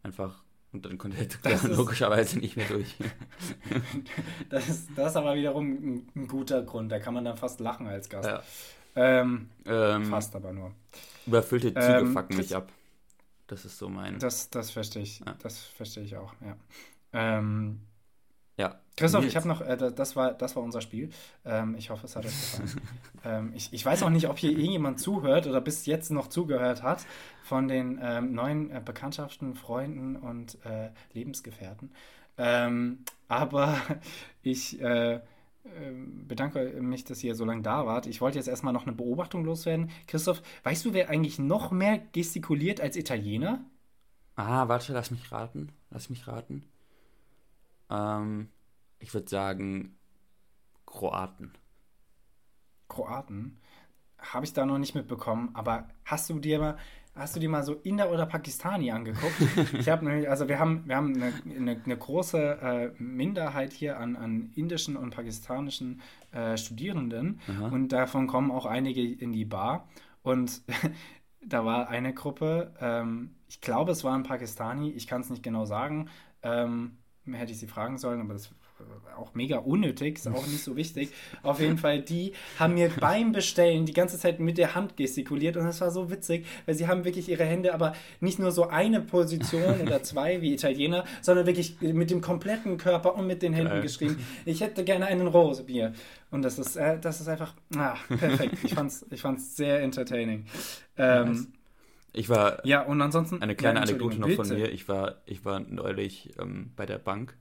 Einfach. Und dann konnte er logischerweise nicht mehr durch. das, ist, das ist aber wiederum ein, ein, guter Grund. Da kann man dann fast lachen als Gast. Ja. Ähm, ähm, fast aber nur. Überfüllte Züge ähm, fucken mich ab. Das ist so mein. Das, das verstehe ich. Ja. Das verstehe ich auch, ja. Ähm, ja. Christoph, ich habe noch, äh, das, war, das war unser Spiel. Ähm, ich hoffe, es hat euch gefallen. ähm, ich, ich weiß auch nicht, ob hier irgendjemand zuhört oder bis jetzt noch zugehört hat von den ähm, neuen äh, Bekanntschaften, Freunden und äh, Lebensgefährten. Ähm, aber ich äh, ähm, bedanke mich, dass ihr so lange da wart. Ich wollte jetzt erstmal noch eine Beobachtung loswerden. Christoph, weißt du, wer eigentlich noch mehr gestikuliert als Italiener? Ah, warte, lass mich raten. Lass mich raten. Ähm, ich würde sagen Kroaten. Kroaten? Habe ich da noch nicht mitbekommen, aber hast du dir mal, hast du dir mal so Inder oder Pakistani angeguckt? ich habe nämlich, also wir haben, wir haben eine, eine, eine große äh, Minderheit hier an, an indischen und pakistanischen äh, Studierenden Aha. und davon kommen auch einige in die Bar und da war eine Gruppe, ähm, ich glaube, es war ein Pakistani, ich kann es nicht genau sagen, ähm, hätte ich sie fragen sollen, aber das ist auch mega unnötig, ist auch nicht so wichtig. Auf jeden Fall, die haben mir beim Bestellen die ganze Zeit mit der Hand gestikuliert und das war so witzig, weil sie haben wirklich ihre Hände, aber nicht nur so eine Position oder zwei wie Italiener, sondern wirklich mit dem kompletten Körper und mit den Händen Geil. geschrieben. Ich hätte gerne einen Rosebier. Und das ist, äh, das ist einfach, ah, perfekt. Ich fand's, ich fand's sehr entertaining. Ähm, ich war. Ja, und ansonsten. Eine kleine ja, Anekdote noch von mir. Ich war, ich war neulich ähm, bei der Bank,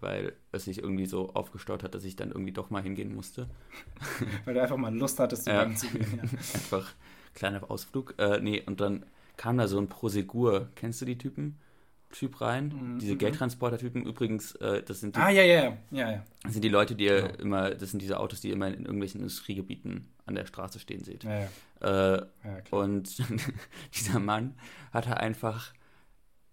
weil es sich irgendwie so aufgestaut hat, dass ich dann irgendwie doch mal hingehen musste. weil du einfach mal Lust hattest, zur ja. Bank zu gehen. Ja. einfach kleiner Ausflug. Äh, nee, und dann kam da so ein Prosegur. Kennst du die Typen? Typ rein. Mhm. Diese Geldtransporter-Typen übrigens, äh, das sind die, Ah, ja, ja, ja, ja. Das sind die Leute, die ihr genau. immer, das sind diese Autos, die ihr immer in irgendwelchen Industriegebieten an der Straße stehen seht. Ja, ja. Äh, ja, und dieser Mann hatte einfach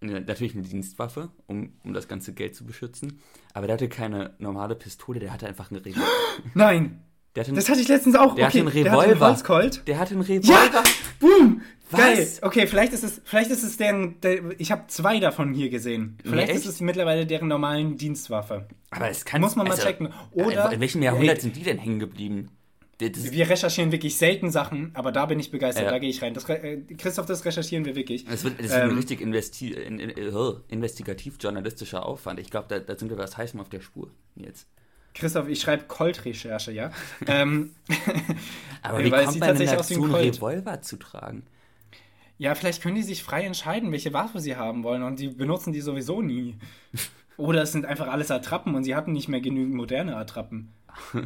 natürlich eine Dienstwaffe, um, um das ganze Geld zu beschützen, aber der hatte keine normale Pistole, der hatte einfach eine Revolver. Nein! Einen, das hatte ich letztens auch. Der okay, hatte einen Revolver. Der hatte einen Holzcolt. Der hatte einen Revolver. Ja! Boom! Was? Geil. Okay, vielleicht ist es, vielleicht ist es deren, der, ich habe zwei davon hier gesehen. Vielleicht nee, ist es mittlerweile deren normalen Dienstwaffe. Aber es kann muss man also, mal checken. Oder in welchem Jahrhundert ey, sind die denn hängen geblieben? Das wir recherchieren wirklich selten Sachen, aber da bin ich begeistert, ja. da gehe ich rein. Das, äh, Christoph, das recherchieren wir wirklich. Es wird, das ähm, wird ein richtig investi in, in, uh, investigativ-journalistischer Aufwand. Ich glaube, da, da, sind wir was heißem auf der Spur jetzt. Christoph, ich schreibe Colt-Recherche, ja. ähm, aber wie kommt man denn dazu, einen Revolver zu tragen? Ja, vielleicht können die sich frei entscheiden, welche Waffe sie haben wollen und die benutzen die sowieso nie. Oder es sind einfach alles Attrappen und sie hatten nicht mehr genügend moderne Attrappen.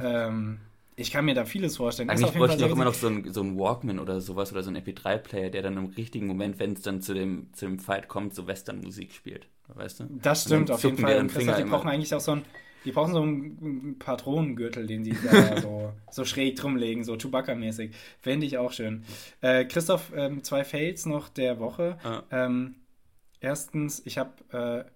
ähm, ich kann mir da vieles vorstellen. Eigentlich bräuchte ich auch immer noch so ein, so ein Walkman oder sowas oder so ein MP3-Player, der dann im richtigen Moment, wenn es dann zu dem, zu dem Fight kommt, so Western-Musik spielt. Weißt du? Das stimmt, auf jeden Fall. die brauchen eigentlich auch so ein, die brauchen so einen Patronengürtel, den sie da so, so schräg drumlegen, so Chewbacca-mäßig. Fände ich auch schön. Äh, Christoph, ähm, zwei Fails noch der Woche. Ah. Ähm, erstens, ich habe äh,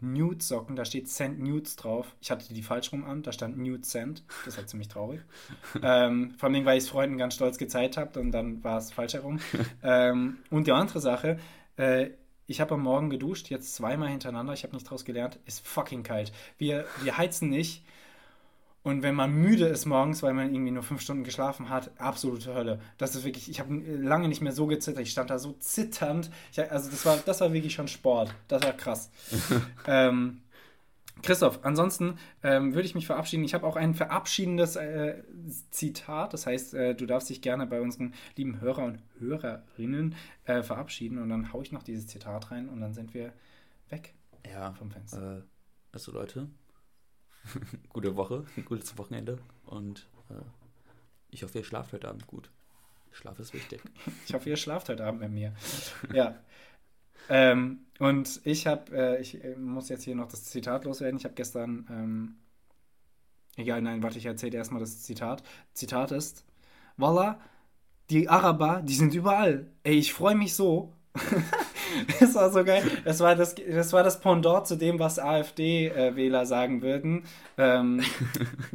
Nude-Socken, da steht Cent Nudes drauf. Ich hatte die falsch rum an, da stand Nude Cent. Das war ziemlich traurig. ähm, vor allem, weil ich es Freunden ganz stolz gezeigt habe und dann war es falsch herum. ähm, und die andere Sache, äh, ich habe am Morgen geduscht, jetzt zweimal hintereinander, ich habe nicht draus gelernt, ist fucking kalt. Wir, wir heizen nicht. Und wenn man müde ist morgens, weil man irgendwie nur fünf Stunden geschlafen hat, absolute Hölle. Das ist wirklich, ich habe lange nicht mehr so gezittert. Ich stand da so zitternd. Ich, also das war, das war wirklich schon Sport. Das war krass. ähm, Christoph, ansonsten ähm, würde ich mich verabschieden. Ich habe auch ein verabschiedendes äh, Zitat. Das heißt, äh, du darfst dich gerne bei unseren lieben Hörer und Hörerinnen äh, verabschieden. Und dann haue ich noch dieses Zitat rein und dann sind wir weg ja, vom Fenster. Äh, Also Leute, gute Woche, gutes Wochenende und äh, ich hoffe, ihr schlaft heute Abend gut. Schlaf ist wichtig. Ich hoffe, ihr schlaft heute Abend mit mir. Ja. Ähm, und ich habe, äh, ich äh, muss jetzt hier noch das Zitat loswerden. Ich habe gestern, ähm, egal, nein, warte, ich erzähle erstmal das Zitat. Zitat ist, Wallah, die Araber, die sind überall. Ey, ich freue mich so. das war so geil. Das war das, das war das Pendant zu dem, was AfD-Wähler sagen würden. Ähm,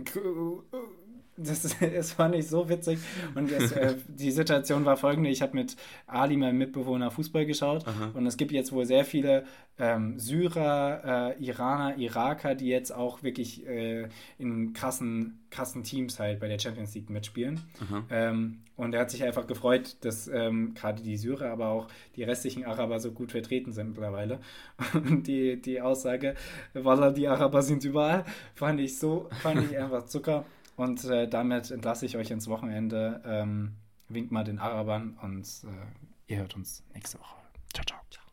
das, das fand ich so witzig. Und das, äh, die Situation war folgende: Ich habe mit Ali, meinem Mitbewohner, Fußball geschaut. Aha. Und es gibt jetzt wohl sehr viele ähm, Syrer, äh, Iraner, Iraker, die jetzt auch wirklich äh, in krassen, krassen Teams halt bei der Champions League mitspielen. Ähm, und er hat sich einfach gefreut, dass ähm, gerade die Syrer, aber auch die restlichen Araber so gut vertreten sind mittlerweile. Und die, die Aussage, Wallah, die Araber sind überall, fand ich so, fand ich einfach Zucker. Und äh, damit entlasse ich euch ins Wochenende. Ähm, winkt mal den Arabern und äh, ihr hört uns nächste Woche. Ciao, ciao. ciao.